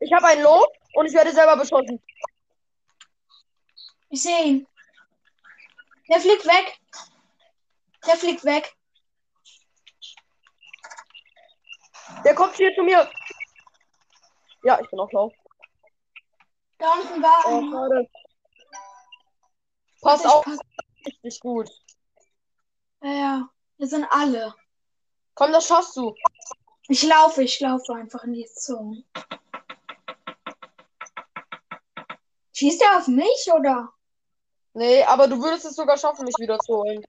Speaker 3: Ich habe ein Lob und ich werde selber beschossen.
Speaker 1: Ich sehe ihn. Der fliegt weg. Der fliegt weg.
Speaker 3: Der kommt hier zu mir. Ja, ich bin auch low.
Speaker 1: Da unten war
Speaker 3: Oh, schade. Pass auf, richtig gut.
Speaker 1: Ja, ja. Wir sind alle.
Speaker 3: Komm, das schaffst du.
Speaker 1: Ich laufe, ich laufe einfach in die Zone. Schießt er auf mich oder?
Speaker 3: Nee, aber du würdest es sogar schaffen, mich wieder zu holen.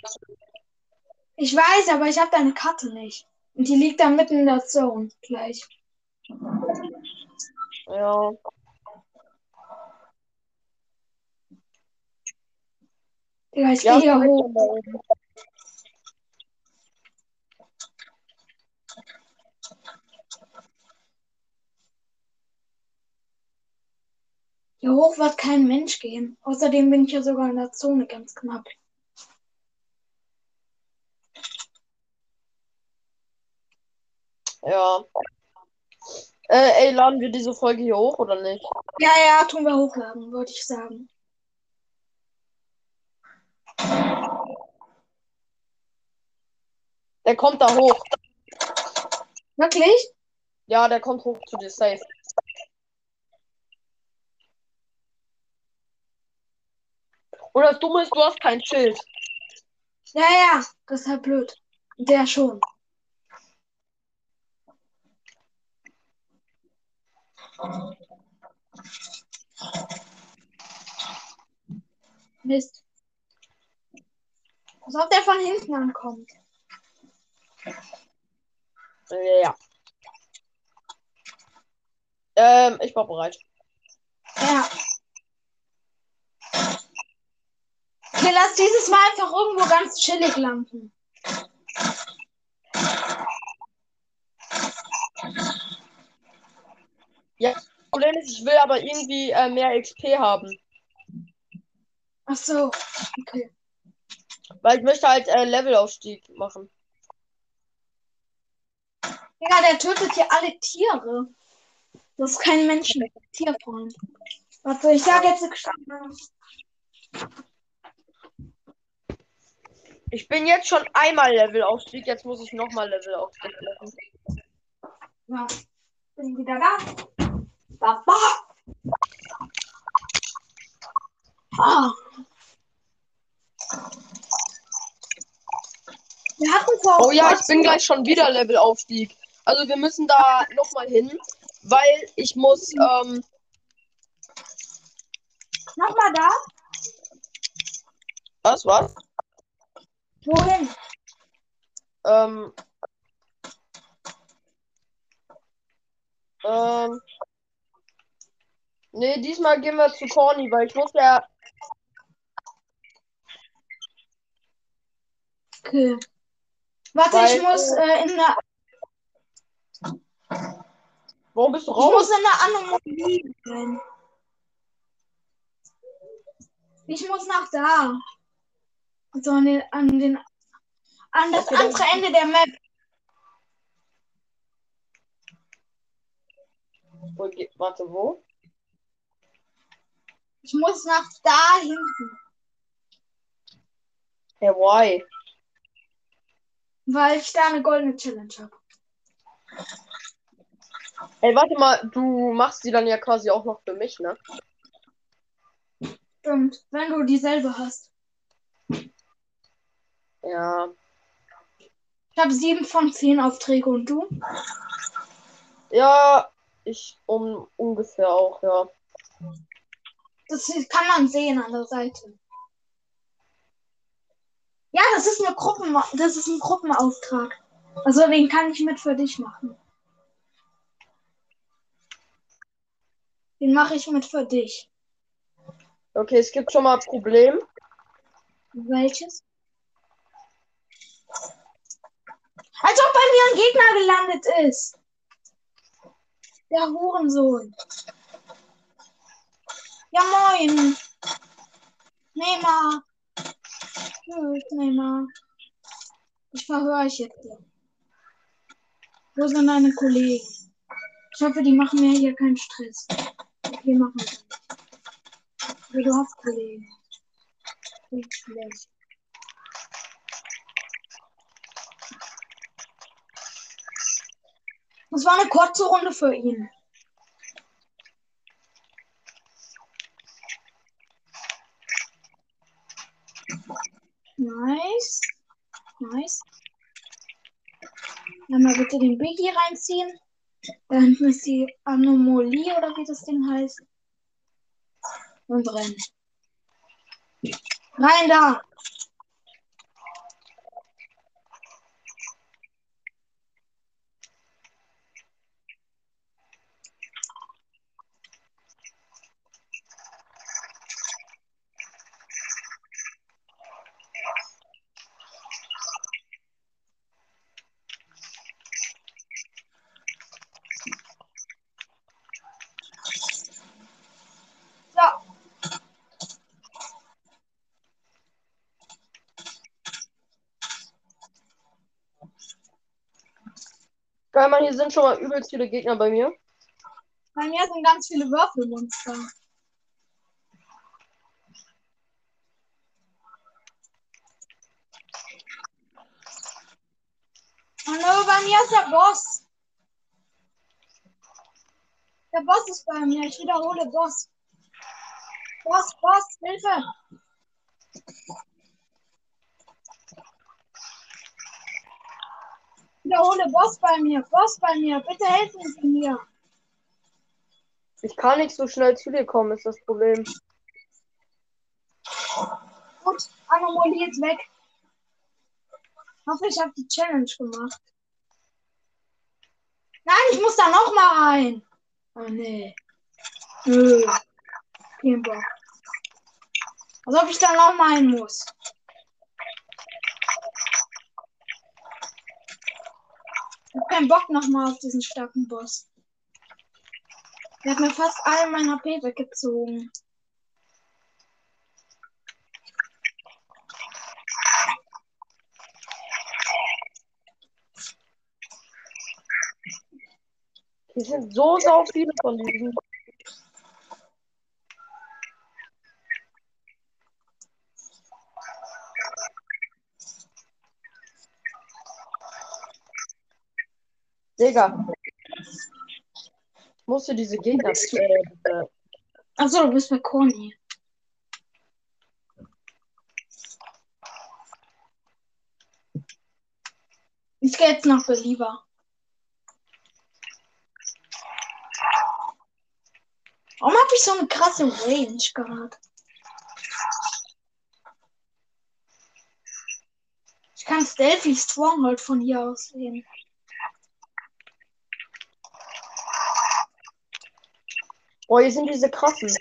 Speaker 1: Ich weiß, aber ich habe deine Karte nicht. Und die liegt da mitten in der Zone gleich.
Speaker 3: Ja.
Speaker 1: Digga, ich
Speaker 3: Ja,
Speaker 1: gehe hoch.
Speaker 3: dann da oben.
Speaker 1: Hier hoch wird kein Mensch gehen. Außerdem bin ich ja sogar in der Zone ganz knapp.
Speaker 3: Ja. Äh, ey, laden wir diese Folge hier hoch oder nicht?
Speaker 1: Ja, ja, tun wir hochladen, würde ich sagen.
Speaker 3: Der kommt da hoch.
Speaker 1: Wirklich?
Speaker 3: Ja, der kommt hoch zu dir safe. Und das Dumme ist, du hast kein Schild.
Speaker 1: Ja, ja, das ist halt blöd. Der schon. Mist. Als ob der von hinten ankommt.
Speaker 3: Ja. Ähm, ich war bereit.
Speaker 1: Ja. Okay, lass dieses Mal einfach irgendwo ganz chillig landen.
Speaker 3: Problem ist, ich will aber irgendwie äh, mehr XP haben.
Speaker 1: Ach so. Okay.
Speaker 3: Weil ich möchte halt äh, Levelaufstieg machen.
Speaker 1: Ja, der tötet hier alle Tiere. Das ist kein Menschen. Tierfreund. Warte, ich sag jetzt gestanden.
Speaker 3: Ich bin jetzt schon einmal Levelaufstieg, jetzt muss ich nochmal Levelaufstieg machen.
Speaker 1: Ja. Bin wieder da. Baba. Ah. Wir hatten vor.
Speaker 3: Oh ja, ich bin gleich schon wieder Levelaufstieg. Also wir müssen da nochmal hin, weil ich muss, ähm,
Speaker 1: Nochmal da.
Speaker 3: was, was?
Speaker 1: Wohin?
Speaker 3: Ähm, ähm, nee, diesmal gehen wir zu Corny, weil ich muss ja,
Speaker 1: Okay. Warte,
Speaker 3: Weil,
Speaker 1: ich muss äh, in der.
Speaker 3: warum bist du
Speaker 1: Ich
Speaker 3: raus?
Speaker 1: muss in der Anomalie sein. Ich muss nach da. Also an den, an den an das andere Ende der Map.
Speaker 3: Wo Warte, wo?
Speaker 1: Ich muss nach da hinten.
Speaker 3: Hey, why?
Speaker 1: Weil ich da eine goldene Challenge habe.
Speaker 3: Ey, warte mal, du machst die dann ja quasi auch noch für mich, ne?
Speaker 1: Stimmt. Wenn du dieselbe hast.
Speaker 3: Ja.
Speaker 1: Ich habe sieben von zehn Aufträge und du?
Speaker 3: Ja, ich um ungefähr auch, ja.
Speaker 1: Das kann man sehen an der Seite. Ja, das ist eine Gruppen, das ist ein Gruppenauftrag. Also den kann ich mit für dich machen. Den mache ich mit für dich.
Speaker 3: Okay, es gibt schon mal ein Problem.
Speaker 1: Welches? Als ob bei mir ein Gegner gelandet ist. Der Hurensohn. Ja, moin. Neymar. Tschüss, Neymar. Ich verhöre euch jetzt. Wo sind deine Kollegen? Ich hoffe, die machen mir hier keinen Stress. Okay, machen wir. Aber du hast Kollegen. Nicht schlecht. Das war eine kurze Runde für ihn. Nice. Nice. Einmal bitte den Biggie reinziehen. Da hinten ist die Anomalie oder wie das Ding heißt. Und rennen. Rein da! So,
Speaker 3: Geil, Mann, hier sind schon mal übelst viele Gegner bei mir.
Speaker 1: bei mir sind ganz viele Würfelmonster. Hallo, bei mir ist der Boss. Der Boss ist bei mir. Ich wiederhole Boss. Boss, Boss, Hilfe. Wiederhole Boss bei mir. Boss bei mir. Bitte helfen Sie mir.
Speaker 3: Ich kann nicht so schnell zu dir kommen, ist das Problem.
Speaker 1: Gut, Anomalie ist weg. Ich hoffe, ich habe die Challenge gemacht. Nein, ich muss da noch mal rein. Oh nee. Nö. Bock. Als ob ich da noch mal hin muss. Ich hab keinen Bock noch mal auf diesen starken Boss. Der hat mir fast all mein HP weggezogen.
Speaker 3: Hier sind so sau viele von diesen. Digga. Ich musste diese Gegner. Äh, äh,
Speaker 1: Achso, du bist bei Conny. Ich gehe jetzt nach Belieber. Warum habe ich so eine krasse Range gerade? Ich kann Stealthy Stronghold von hier aus sehen.
Speaker 3: Boah, hier sind diese krassen.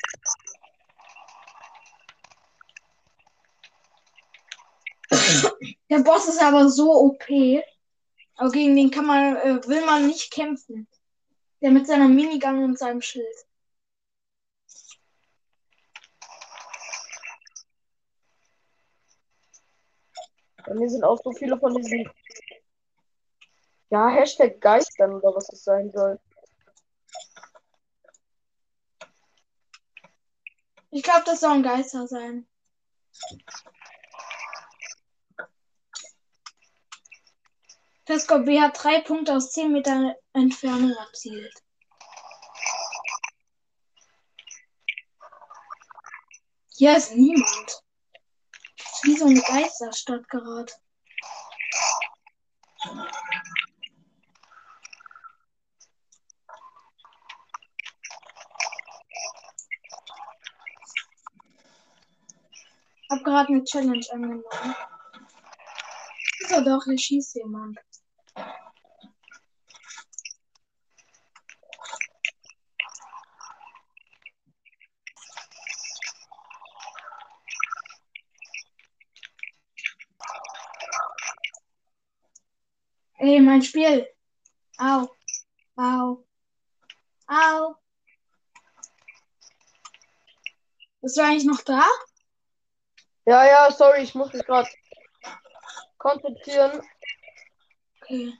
Speaker 1: Der Boss ist aber so OP. Aber gegen den kann man, äh, will man nicht kämpfen. Der mit seiner Minigun und seinem Schild.
Speaker 3: Bei mir sind auch so viele von diesen. Ja, Hashtag Geistern oder was das sein soll.
Speaker 1: Ich glaube, das soll ein Geister sein. Tesco B hat drei Punkte aus 10 Meter Entfernung erzielt. Hier ist niemand. Wie so eine Geisterstadt gerade. Hab gerade eine Challenge angenommen. Ja doch, hier schießt jemand. Ey, mein Spiel. Au. Au. Au. Bist du eigentlich noch da?
Speaker 3: Ja, ja, sorry, ich muss mich gerade konzentrieren.
Speaker 1: Okay.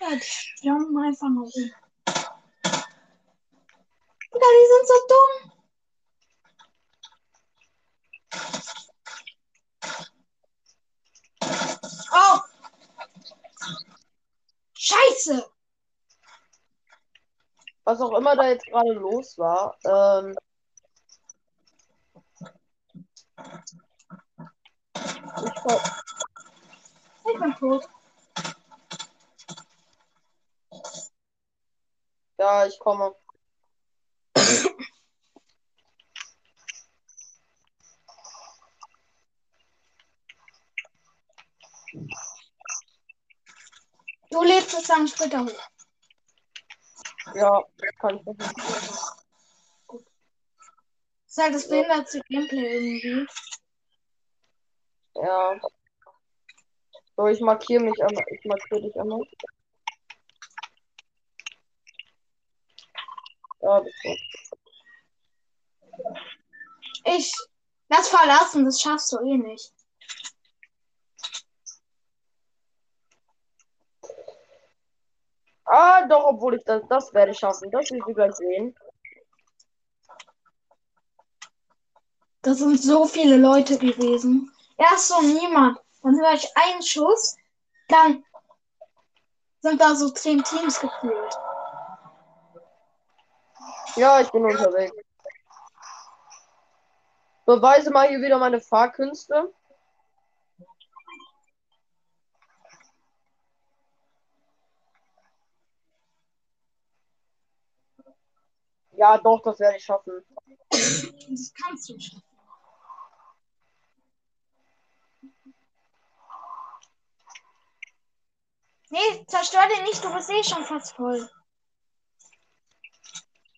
Speaker 1: Ja, die jumpen einfach nur rum. Digga, die sind so dumm. Oh! Scheiße!
Speaker 3: Was auch immer da jetzt gerade los war. Ähm, ich
Speaker 1: bin tot.
Speaker 3: ja, ich komme.
Speaker 1: Du lebst sozusagen später hoch.
Speaker 3: Ja, kann ich nicht.
Speaker 1: Das ist halt das behinderte Gameplay irgendwie.
Speaker 3: Ja. So, ich markiere mich einmal. Ich markiere dich einmal. Ja, bist du.
Speaker 1: Ich. Das verlassen, das schaffst du eh nicht.
Speaker 3: Ah, doch, obwohl ich das, das werde ich schaffen. Das wirst du gleich sehen.
Speaker 1: Das sind so viele Leute gewesen. Erst so niemand. Dann höre ich einen Schuss. Dann sind da so zehn Teams gefühlt.
Speaker 3: Ja, ich bin unterwegs. Beweise mal hier wieder meine Fahrkünste. Ja, doch, das werde ich schaffen.
Speaker 1: Das kannst du schaffen. Nee, zerstör den nicht, du bist eh schon fast voll.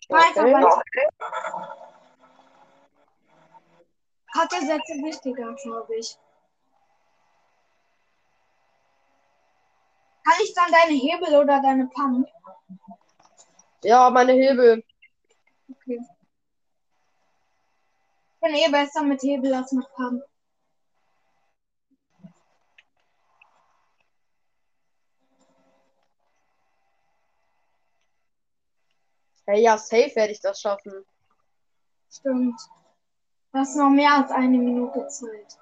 Speaker 3: Okay.
Speaker 1: weiter. Karte Sätze wichtiger, glaube ich. Kann ich dann deine Hebel oder deine Pump?
Speaker 3: Ja, meine Hebel.
Speaker 1: Okay. Ich bin eh besser mit Hebel als mit Pump.
Speaker 3: Hey, ja, safe werde ich das schaffen.
Speaker 1: Stimmt. Du hast noch mehr als eine Minute Zeit.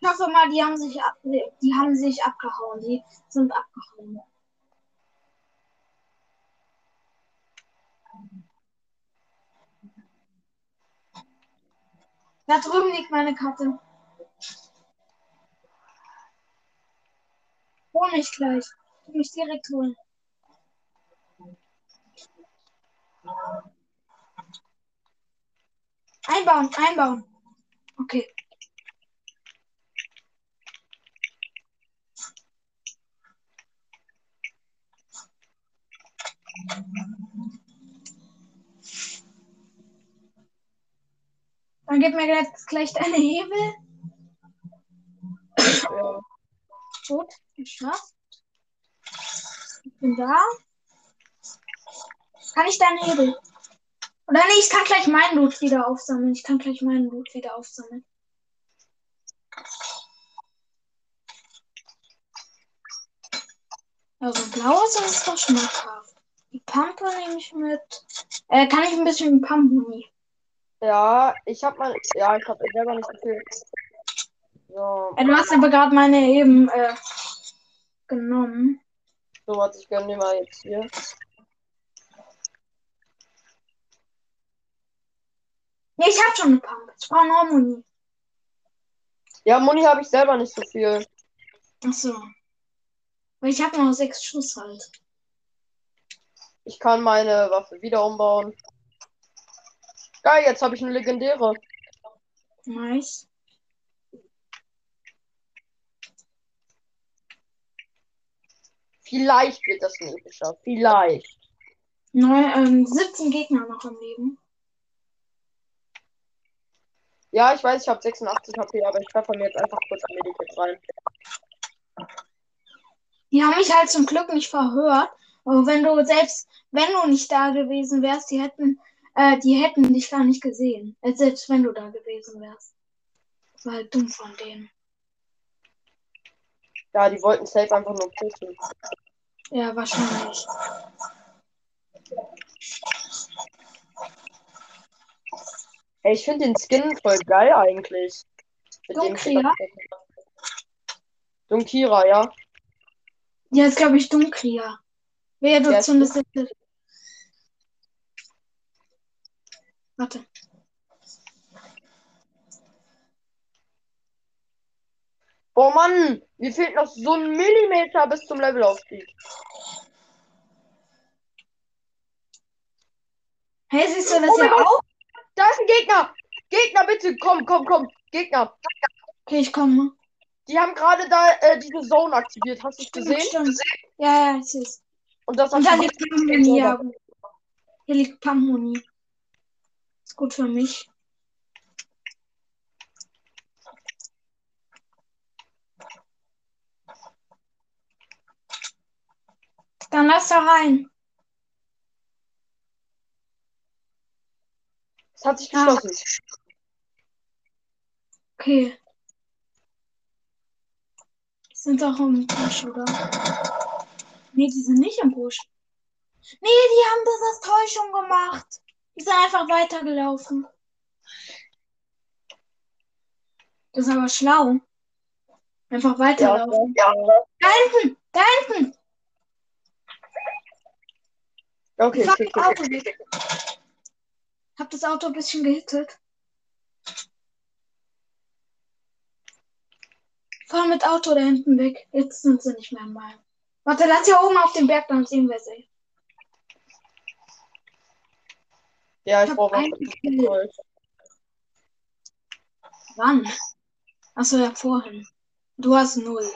Speaker 1: Ich hoffe mal, die haben sich, die haben sich abgehauen. Die sind abgehauen. Da drüben liegt meine Karte. Hol mich gleich. Ich mich direkt holen. Einbauen, einbauen. Okay. Dann gib mir jetzt gleich deine Hebel.
Speaker 3: Ja.
Speaker 1: Gut, geschafft. Ich bin da. Kann ich deinen Hebel? Oder nee, ich kann gleich meinen Loot wieder aufsammeln. Ich kann gleich meinen Loot wieder aufsammeln. Also blaues ist doch schmackhaft. Die Pampe nehme ich mit. Äh, kann ich ein bisschen pumpen?
Speaker 3: Ja, ich habe mal. Ja, ich habe selber nicht so viel. So,
Speaker 1: Äh, du hast aber gerade meine eben äh, genommen.
Speaker 3: so was ich gönne mir mal jetzt hier.
Speaker 1: Nee, ich hab schon eine Pumpe. Ich brauche eine Harmonie.
Speaker 3: Ja, Muni habe ich selber nicht so viel.
Speaker 1: Achso. Weil ich habe noch sechs Schuss halt.
Speaker 3: Ich kann meine Waffe wieder umbauen. Geil, jetzt habe ich eine legendäre.
Speaker 1: Nice.
Speaker 3: Vielleicht wird das ein epischer. Vielleicht.
Speaker 1: Neun, ähm, 17 Gegner noch am Leben.
Speaker 3: Ja, ich weiß, ich habe 86 HP, aber ich treffe mir jetzt einfach kurz ein Medikit rein.
Speaker 1: Die haben mich halt zum Glück nicht verhört. Aber wenn du selbst, wenn du nicht da gewesen wärst, die hätten, äh, die hätten dich gar nicht gesehen. Selbst wenn du da gewesen wärst. Das war halt dumm von denen.
Speaker 3: Ja, die wollten safe einfach nur pushen.
Speaker 1: Ja, wahrscheinlich.
Speaker 3: Ey, ich finde den Skin voll geil eigentlich.
Speaker 1: Dunkria?
Speaker 3: Dunkira, ja.
Speaker 1: Ja, ist glaube ich Dunkria. Wer du
Speaker 3: Ja,
Speaker 1: zumindest. Warte.
Speaker 3: Boah, Mann, mir fehlt noch so ein Millimeter bis zum Levelaufstieg.
Speaker 1: Hey, siehst du das
Speaker 3: Oh
Speaker 1: ja auch?
Speaker 3: Da ist ein Gegner! Gegner, bitte, komm, komm, komm. Gegner.
Speaker 1: Okay, ich komme.
Speaker 3: Die haben gerade da äh, diese Zone aktiviert. Hast du es gesehen?
Speaker 1: Stimmt. Ja, ja, ich sehe es.
Speaker 3: Und das
Speaker 1: Und da liegt gut. Hier liegt Pampmoni. Gut für mich. Dann lass da rein.
Speaker 3: Es hat sich geschlossen.
Speaker 1: Okay. Die sind doch im Busch, oder? Nee, die sind nicht im Busch. Nee, die haben das als Täuschung gemacht. Die sind einfach weitergelaufen. Das ist aber schlau. Einfach
Speaker 3: Ja,
Speaker 1: weiterlaufen.
Speaker 3: ja.
Speaker 1: Da hinten! Da hinten!
Speaker 3: Okay,
Speaker 1: Fahr
Speaker 3: okay,
Speaker 1: das
Speaker 3: okay.
Speaker 1: Auto weg. Hab das Auto ein bisschen gehittet. Fahr mit Auto da hinten weg. Jetzt sind sie nicht mehr im Wald. Warte, lass hier oben auf den Berg, dann sehen wir sie.
Speaker 3: Ja, ich
Speaker 1: Ich hab
Speaker 3: brauche was.
Speaker 1: Wann? Achso, ja, vorhin. Du hast null.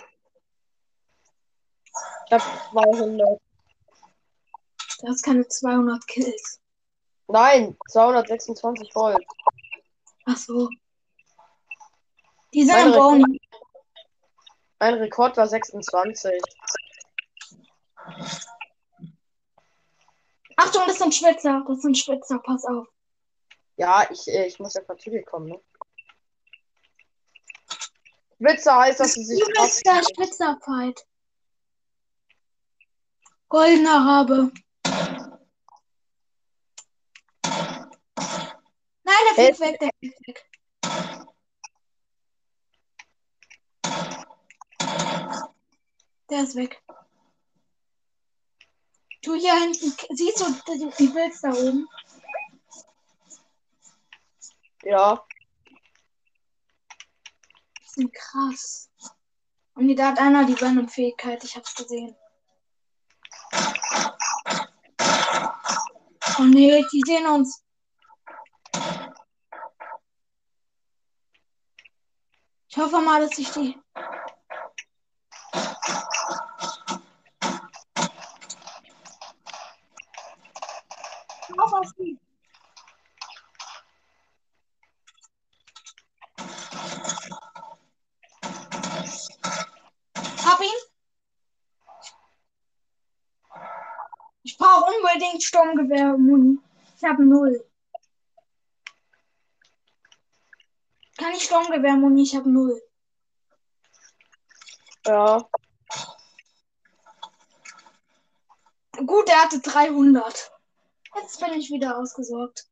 Speaker 3: Ich habe 200.
Speaker 1: Du hast keine 200 Kills.
Speaker 3: Nein, 226 Volt.
Speaker 1: Ach so. Die sind im Boni.
Speaker 3: Mein Rekord war 26.
Speaker 1: Achtung, das sind Schwitzer. Das sind Schwitzer, pass auf.
Speaker 3: Ja, ich, äh, ich muss ja von Tübingen kommen, ne? Witze heißt, dass sie sich
Speaker 1: Übelster Schwitzer-Fight. Goldener Rabe. Nein, der fliegt weg, der fliegt weg. Der ist weg. Du hier hinten, siehst du die, Bilds da oben?
Speaker 3: Ja,
Speaker 1: Die sind krass. Und die, da hat einer die Venom-Fähigkeit, ich hab's gesehen. Oh nee, die sehen uns. Ich hoffe mal, dass ich die. Auf auf die. Hab ihn. Ich brauche unbedingt Sturmgewehr, Muni. Ich habe null. Kann ich Sturmgewehr, Muni? Ich habe null.
Speaker 3: ja.
Speaker 1: Gut, er hatte 300. Jetzt bin ich wieder ausgesorgt.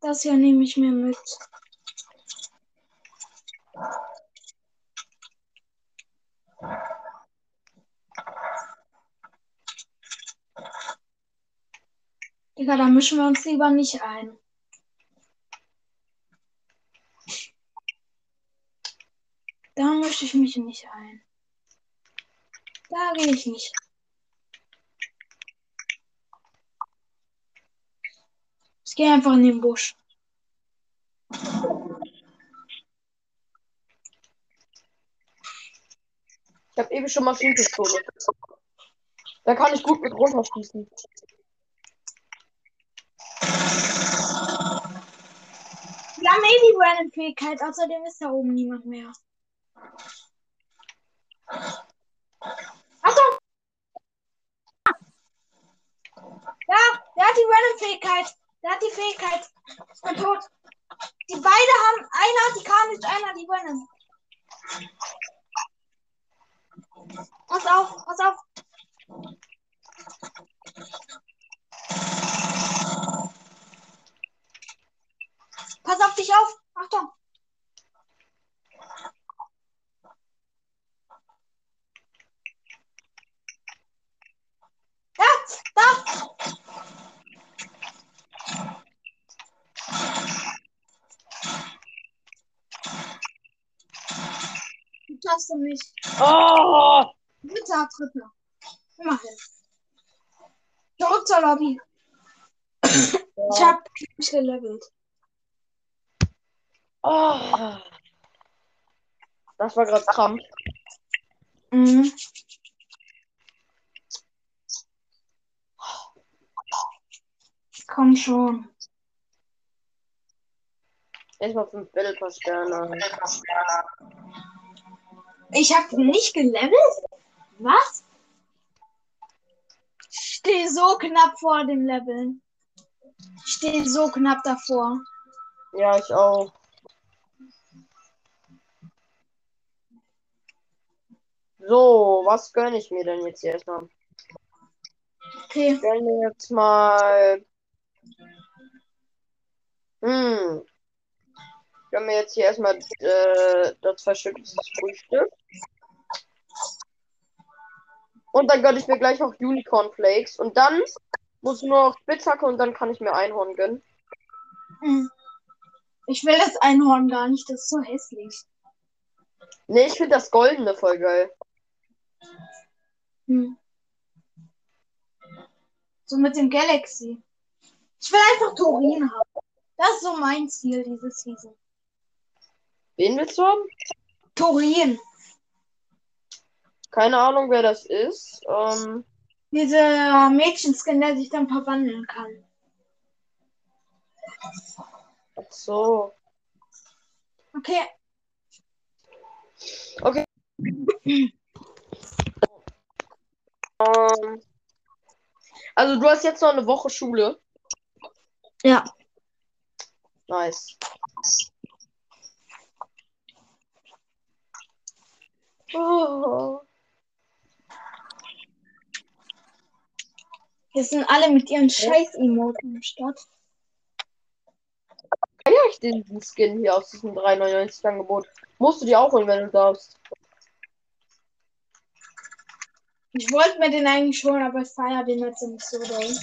Speaker 1: Das hier nehme ich mir mit. Digga, da mischen wir uns lieber nicht ein. mische ich mich nicht ein. Da gehe ich nicht. Ich gehe einfach in den Busch.
Speaker 3: Ich habe eben schon Maschinenpistole. Da kann ich gut mit runterschießen.
Speaker 1: Wir haben eh die Random-Fähigkeit, außerdem ist da oben niemand mehr. Achtung! Ja, der hat die Random-Fähigkeit. Der hat die Fähigkeit. Ich bin tot. Die beide haben, einer hat die Carnage, einer hat die Random. Pass auf, pass auf. Pass auf dich auf. Achtung. Da, da. Du schaffst du nicht.
Speaker 3: Oh!
Speaker 1: Dritter, dritter. Immerhin. Zurück zur Lobby. Ich hab mich gelevelt.
Speaker 3: Oh. Das war gerade Krampf.
Speaker 1: Mhm. Komm schon.
Speaker 3: Erstmal fünf Battle Pass Sterne.
Speaker 1: Ich hab nicht gelevelt? Was? Ich stehe so knapp vor dem Leveln. Ich stehe so knapp davor.
Speaker 3: Ja, ich auch. So, was gönne ich mir denn jetzt hier erstmal?
Speaker 1: Okay.
Speaker 3: Ich gönne mir jetzt mal. Hm. Ich gönne mir jetzt hier erstmal äh, das verschüttete Frühstück. Und dann gönne ich mir gleich noch Unicorn Flakes. Und dann muss ich nur noch Spitzhacke und dann kann ich mir Einhorn gönnen.
Speaker 1: Hm. Ich will das Einhorn gar nicht, das ist so hässlich.
Speaker 3: Nee, ich finde das Goldene voll geil.
Speaker 1: Hm. So mit dem Galaxy. Ich will einfach Turin haben. Das ist so mein Ziel dieses Season.
Speaker 3: Wen willst du haben?
Speaker 1: Turin.
Speaker 3: Keine Ahnung, wer das ist. Ähm,
Speaker 1: Dieser Mädchenskin, der sich dann verwandeln kann.
Speaker 3: ach so.
Speaker 1: Okay.
Speaker 3: Okay. ähm, also du hast jetzt noch eine Woche Schule.
Speaker 1: Ja.
Speaker 3: Nice. Oh.
Speaker 1: Hier sind alle mit ihren Scheiß-Emoten am Start.
Speaker 3: Ja, ich den Skin hier aus diesem 3,99 Angebot. Musst du dir auch holen, wenn du darfst.
Speaker 1: Ich wollte mir den eigentlich schon, aber ich feiere den jetzt nicht so doll.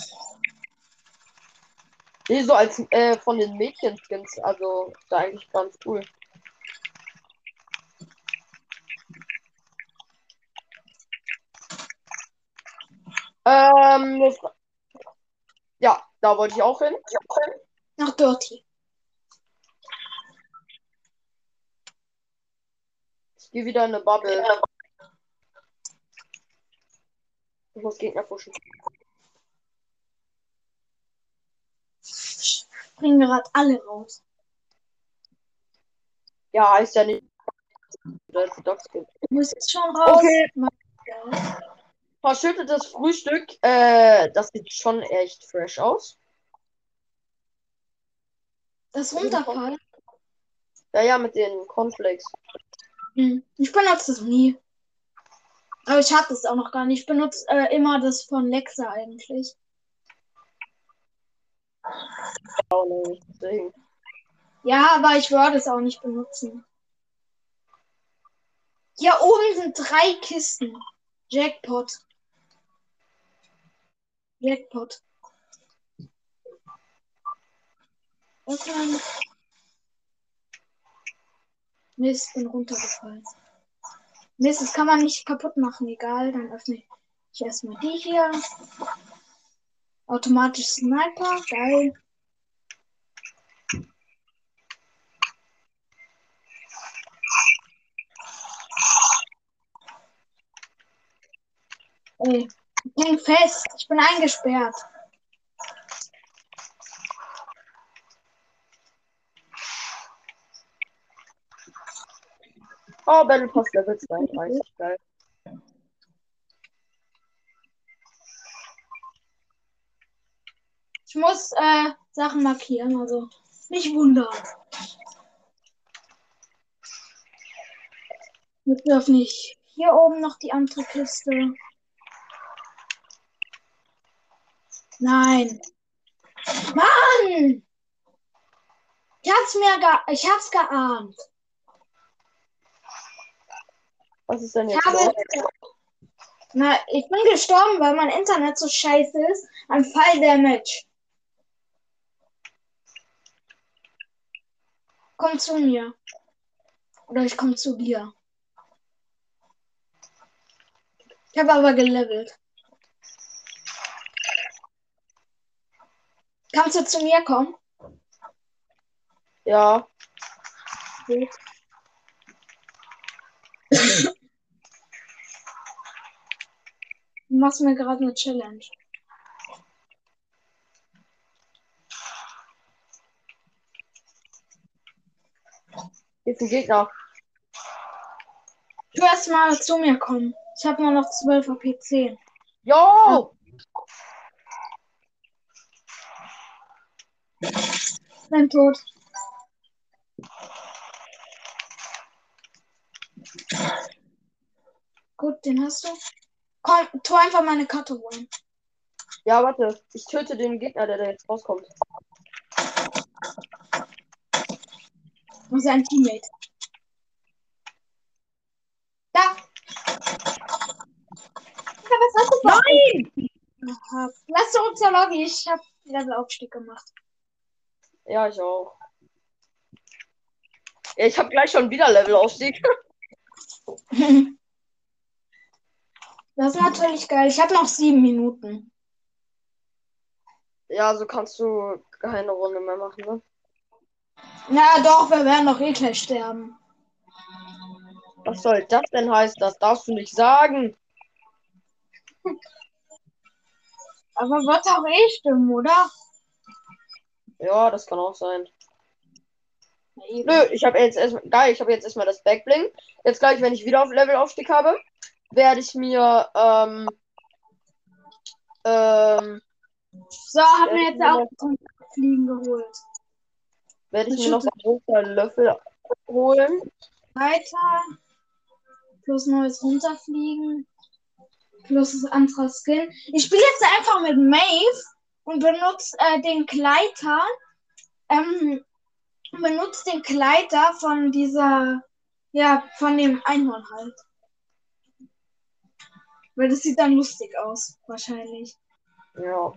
Speaker 3: Nee, so als äh, von den Mädchenskins. Also, da eigentlich ganz cool. Ähm, ja, da wollte ich auch hin.
Speaker 1: Nach Dirty.
Speaker 3: Ich gehe wieder in eine Bubble. Ich muss Gegner pushen.
Speaker 1: Bringen gerade alle raus.
Speaker 3: Ja, heißt ja nicht. dass es Dogs gibt.
Speaker 1: Du musst jetzt schon raus.
Speaker 3: Okay.
Speaker 1: Ja.
Speaker 3: Verschüttetes Frühstück. Äh, das sieht schon echt fresh aus.
Speaker 1: Das Runterfallen.
Speaker 3: Ja, ja, mit den Cornflakes.
Speaker 1: Hm. Ich benutze das nie. Aber ich hatte es auch noch gar nicht. Ich benutze äh, immer das von Lexa eigentlich.
Speaker 3: Auch nicht. Deswegen.
Speaker 1: Ja, aber ich würde es auch nicht benutzen. Hier oben sind drei Kisten. Jackpot. Jackpot. Öffnen. Mist, bin runtergefallen. Mist, das kann man nicht kaputt machen. Egal, dann öffne ich erstmal die hier. Automatisch Sniper, geil. Ey, ich häng fest. Ich bin eingesperrt.
Speaker 3: Oh, Battle Pass Level 32. Geil.
Speaker 1: Ich muss äh, Sachen markieren, also nicht wundern. Jetzt öffne ich hier oben noch die andere Kiste. Nein. Mann! Ich hab's mir ge ich hab's geahnt.
Speaker 3: Was ist denn
Speaker 1: Ich
Speaker 3: jetzt
Speaker 1: habe
Speaker 3: los?
Speaker 1: Na, ich bin gestorben, weil mein Internet so scheiße ist. An Fall Damage. Komm zu mir. Oder ich komm zu dir. Ich habe aber gelevelt. Kannst du zu mir kommen?
Speaker 3: Ja.
Speaker 1: Gut. Du machst mir gerade eine Challenge.
Speaker 3: Ist ein Gegner.
Speaker 1: Du erst mal zu mir kommen. Ich habe nur noch 12 auf PC.
Speaker 3: Yo!
Speaker 1: Bin tot. Gut, den hast du. Komm, tu einfach meine Karte holen.
Speaker 3: Ja, warte. Ich töte den Gegner, der da jetzt rauskommt.
Speaker 1: Und sein Teammate. Da. Ja, was hast du?
Speaker 3: Nein!
Speaker 1: Aha. Lass uns ja Lobby. Ich habe Levelaufstieg gemacht.
Speaker 3: Ja, ich auch. Ja, ich habe gleich schon wieder Levelaufstieg.
Speaker 1: Das ist natürlich geil. Ich habe noch sieben Minuten.
Speaker 3: Ja, so kannst du keine Runde mehr machen, ne?
Speaker 1: Na doch, wir werden doch eh gleich sterben.
Speaker 3: Was soll das denn heißen? Das darfst du nicht sagen.
Speaker 1: Aber wird auch eh stimmen, oder?
Speaker 3: Ja, das kann auch sein. Nö, ich habe jetzt erstmal geil, ich habe jetzt erstmal das Backbling. Jetzt gleich, wenn ich wieder auf Levelaufstieg habe, werde ich mir ähm, ähm,
Speaker 1: So, haben wir jetzt auch zum Fliegen geholt.
Speaker 3: werde ich mir noch einen Löffel holen.
Speaker 1: Weiter. Plus neues runterfliegen. Plus das andere Skin. Ich spiele jetzt einfach mit Maeve und benutze äh, den Gleiter. Ähm, benutze den Gleiter von dieser, ja, von dem Einhorn halt. Weil das sieht dann lustig aus, wahrscheinlich.
Speaker 3: Ja.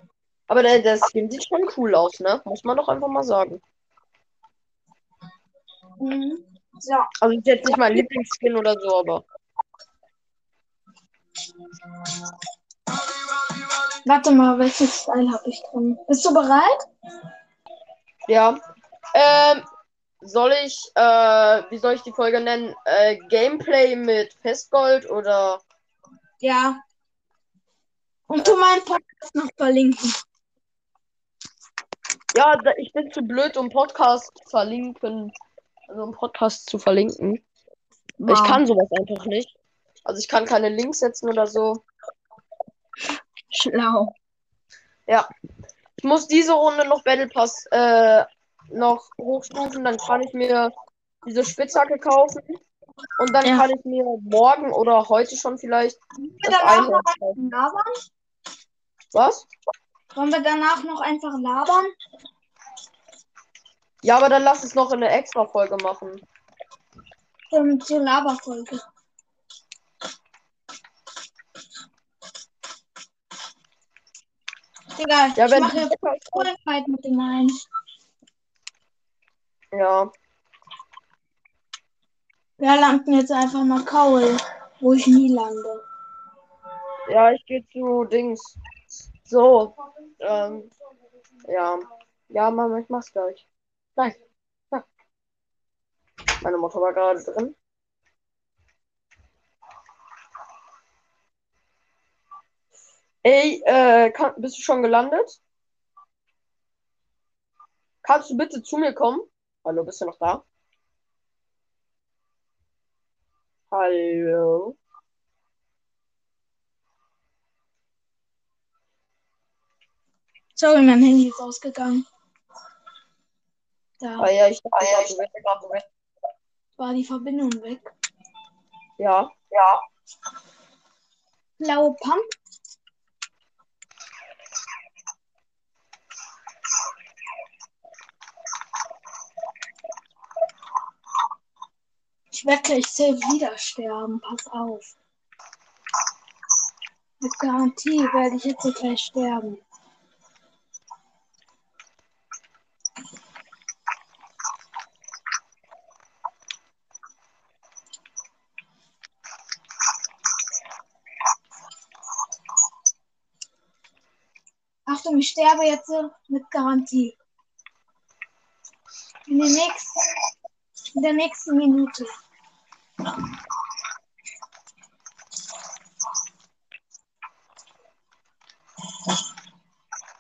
Speaker 3: Aber der, der Skin sieht schon cool aus, ne? Muss man doch einfach mal sagen.
Speaker 1: Mhm. So,
Speaker 3: Also ist jetzt nicht mein Lieblingsskin oder so, aber.
Speaker 1: Warte mal, welches Style habe ich drin? Bist du bereit?
Speaker 3: Ja. Ähm, soll ich, äh, wie soll ich die Folge nennen? Äh, Gameplay mit Festgold oder.
Speaker 1: Ja. Und tu meinen Podcast noch verlinken.
Speaker 3: Ja, ich bin zu blöd, um Podcast verlinken. Also um Podcast zu verlinken. Ich kann sowas einfach nicht. Also ich kann keine Links setzen oder so.
Speaker 1: Schlau.
Speaker 3: Ich muss diese Runde noch Battle Pass äh, noch hochstufen, dann kann ich mir diese Spitzhacke kaufen. Und dann
Speaker 1: Ja.
Speaker 3: kann ich mir morgen oder heute schon vielleicht
Speaker 1: Wollen
Speaker 3: das
Speaker 1: wir danach
Speaker 3: Einhorn
Speaker 1: labern?
Speaker 3: Was?
Speaker 1: Wollen wir danach noch einfach labern?
Speaker 3: Ja, aber dann lass es noch in eine extra Folge machen.
Speaker 1: Zur Laberfolge. Egal,
Speaker 3: Ja,
Speaker 1: ich mache jetzt Vollfight mit dem einen.
Speaker 3: Ja.
Speaker 1: Wir landen jetzt einfach mal Kaul. wo ich nie lande.
Speaker 3: Ja, ich gehe zu Dings. So. Ähm, ja. Ja, Mama, ich mach's gleich. Gleich. Ja. Meine Mutter war gerade drin. Ey, äh, kann, bist du schon gelandet? Kannst du bitte zu mir kommen? Hallo, bist du noch da? Hallo?
Speaker 1: Sorry, mein Handy ist ausgegangen. Da
Speaker 3: Ah ja, ich dachte, ja, ich dachte gerade weg.
Speaker 1: war die Verbindung weg.
Speaker 3: Ja, ja.
Speaker 1: Blaue Pump. Ich werde gleich safe wieder sterben. Pass auf. Mit Garantie werde ich jetzt gleich sterben. Achtung, ich sterbe jetzt mit Garantie. In nächsten, in der nächsten Minute.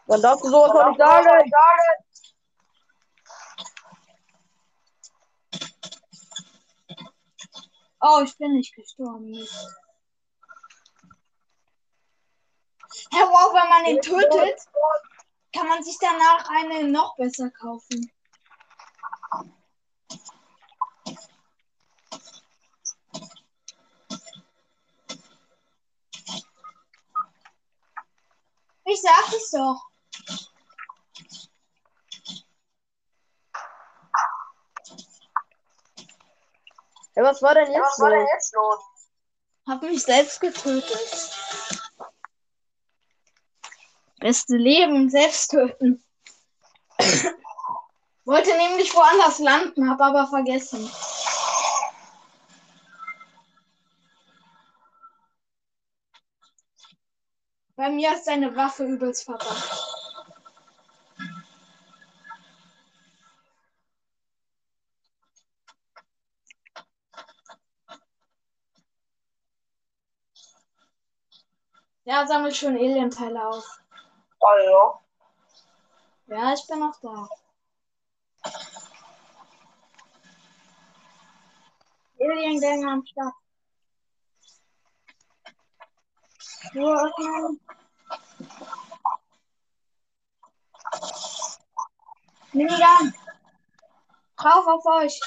Speaker 3: Dann darfst du sowas noch nicht sagen.
Speaker 1: Oh, ich bin nicht gestorben. Herr wow, wenn man den tötet, kann man sich danach eine noch besser kaufen. Ich sag es doch.
Speaker 3: Ja, was war denn jetzt los?
Speaker 2: los?
Speaker 1: Hab mich selbst getötet. Beste Leben, selbst töten. Wollte nämlich woanders landen, hab aber vergessen. Bei mir ist seine Waffe übelst verpackt. Ja, sammelt schon Alien-Teile auf.
Speaker 2: Hallo?
Speaker 1: Ja, ich bin noch da. Alien-Gang am Start. Nur öffnen. Minigun. Drauf auf euch.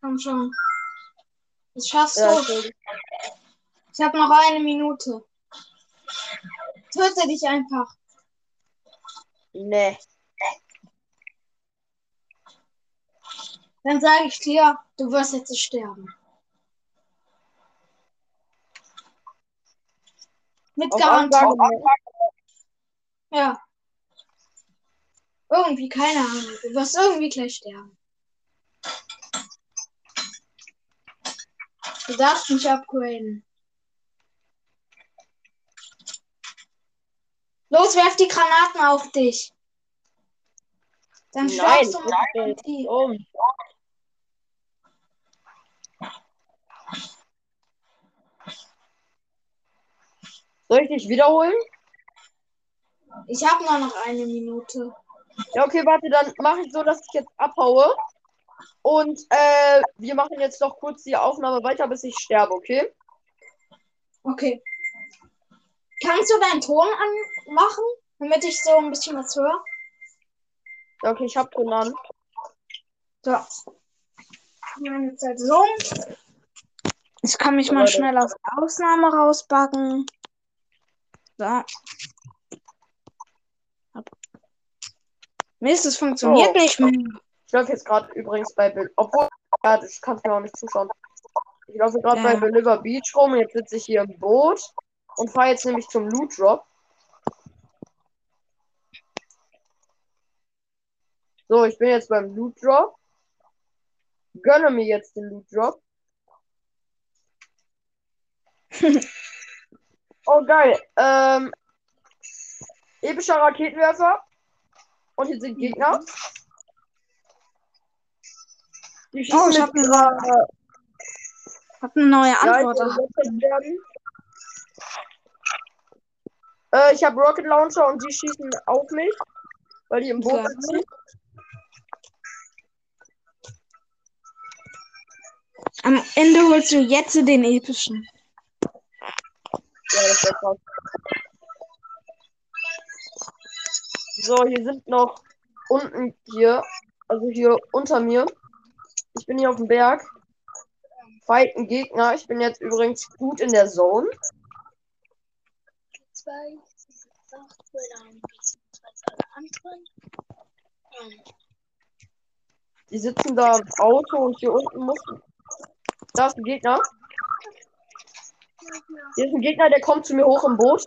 Speaker 1: Komm schon. Das schaffst
Speaker 3: Ja,
Speaker 1: du.
Speaker 3: Ich
Speaker 1: habe noch eine Minute. Töte dich einfach.
Speaker 3: nee.
Speaker 1: Dann sage ich dir, du wirst jetzt sterben. Mit Garantie. Ja. Irgendwie, keine Ahnung. Du wirst irgendwie gleich sterben. Du darfst nicht upgraden. Los, werf die Granaten auf dich. Dann stirbst du mit
Speaker 3: um. Soll ich dich wiederholen?
Speaker 1: Ich habe nur noch eine Minute.
Speaker 3: Ja, okay, warte, dann mache ich so, dass ich jetzt abhaue. Und äh, wir machen jetzt noch kurz die Aufnahme weiter, bis ich sterbe, okay?
Speaker 1: Okay. Kannst du deinen Ton anmachen, damit ich so ein bisschen was höre?
Speaker 3: Okay, ich hab an.
Speaker 1: So. Meine Zeit so. Ich kann mich mal schnell aus der Ausnahme rausbacken. So. Mist, es funktioniert
Speaker 3: Oh.
Speaker 1: nicht mehr.
Speaker 3: Ich läuft jetzt gerade übrigens bei Bild. Obwohl, ja, das kannst du mir auch nicht zuschauen. Ich laufe gerade bei
Speaker 1: Ja.
Speaker 3: Deliver Beach rum. Jetzt sitze ich hier im Boot und fahre jetzt nämlich zum Loot Drop. So, ich bin jetzt beim Loot Drop. Gönne mir jetzt den Loot Drop. oh, geil. Ähm, epischer Raketenwerfer. Und hier sind Gegner. Die schießen
Speaker 1: Oh, ich
Speaker 3: mit
Speaker 1: hab eine
Speaker 3: ihrer
Speaker 1: Hab eine neue Antwort.
Speaker 3: Äh, ich habe Rocket Launcher und die schießen auf mich, weil die im Boot
Speaker 1: Ja. Am Ende holst du jetzt den epischen.
Speaker 3: Ja, das wäre krass. So, hier sind noch unten hier, also hier unter mir. Ich bin hier auf dem Berg. Fighten Gegner. Ich bin jetzt übrigens gut in der Zone.
Speaker 2: Zwei, acht. Ähm,
Speaker 3: Die sitzen da im Auto und hier unten muss. Da ist ein Gegner. Hier ist ein Gegner, der kommt zu mir hoch im Boot.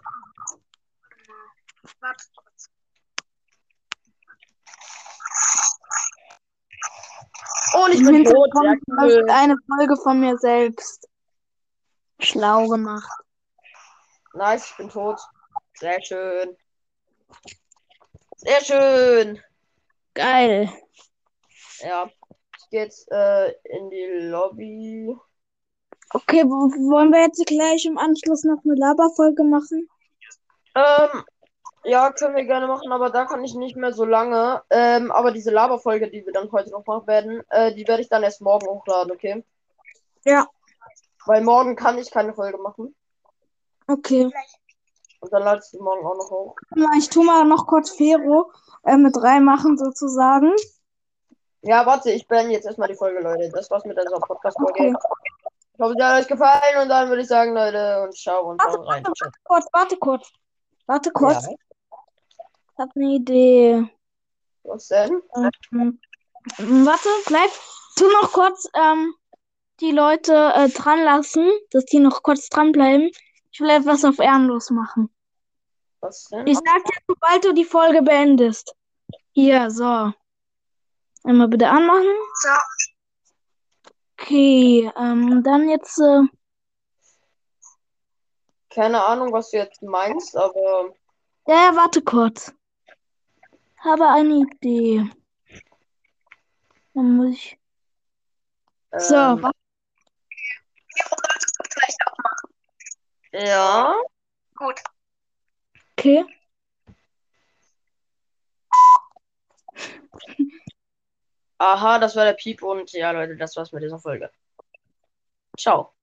Speaker 3: Oh, und ich
Speaker 1: Im
Speaker 3: bin tot.
Speaker 1: Hintergrund läuft eine Folge von mir selbst. Schlau gemacht.
Speaker 3: Nice, ich bin tot. Sehr schön. Sehr schön.
Speaker 1: Geil.
Speaker 3: Ja. Jetzt äh, in die Lobby.
Speaker 1: Okay, wollen wir jetzt gleich im Anschluss noch eine Laberfolge machen?
Speaker 3: Ähm, ja, können wir gerne machen, aber da kann ich nicht mehr so lange. Ähm, aber diese Laberfolge, die wir dann heute noch machen werden, äh, die werde ich dann erst morgen hochladen, okay?
Speaker 1: Ja.
Speaker 3: Weil morgen kann ich keine Folge machen.
Speaker 1: Okay.
Speaker 3: Und dann lade ich die morgen auch noch hoch.
Speaker 1: Ich tu mal noch kurz Fero äh, mit reinmachen sozusagen.
Speaker 3: Ja, warte, ich beende jetzt erstmal die Folge, Leute. Das war's mit dieser Podcast-Folge.
Speaker 1: Okay.
Speaker 3: Ich hoffe, sie hat euch gefallen und dann würde ich sagen, Leute, und ciao und haut rein. Ciao.
Speaker 1: Kurz, warte kurz. Warte kurz.
Speaker 3: Ja,
Speaker 1: Ich hab eine Idee.
Speaker 3: was denn?
Speaker 1: Ähm, warte, bleib. Tu noch kurz ähm, die Leute äh, dran lassen, dass die noch kurz dranbleiben. Ich will etwas auf ehrenlos machen.
Speaker 3: Was denn?
Speaker 1: Ich sag dir, sobald du die Folge beendest. Hier, so. Einmal bitte anmachen.
Speaker 2: So,
Speaker 1: Okay, ähm, dann jetzt, äh,
Speaker 3: Keine Ahnung, was du jetzt meinst, aber
Speaker 1: ja, ja, warte kurz. Habe eine Idee. Dann muss ich. So,
Speaker 3: ähm,
Speaker 1: warte.
Speaker 2: vielleicht auch machen.
Speaker 3: ja.
Speaker 2: Gut.
Speaker 1: Okay.
Speaker 3: Aha, das war der Piep und ja, Leute, das war's mit dieser Folge. Ciao.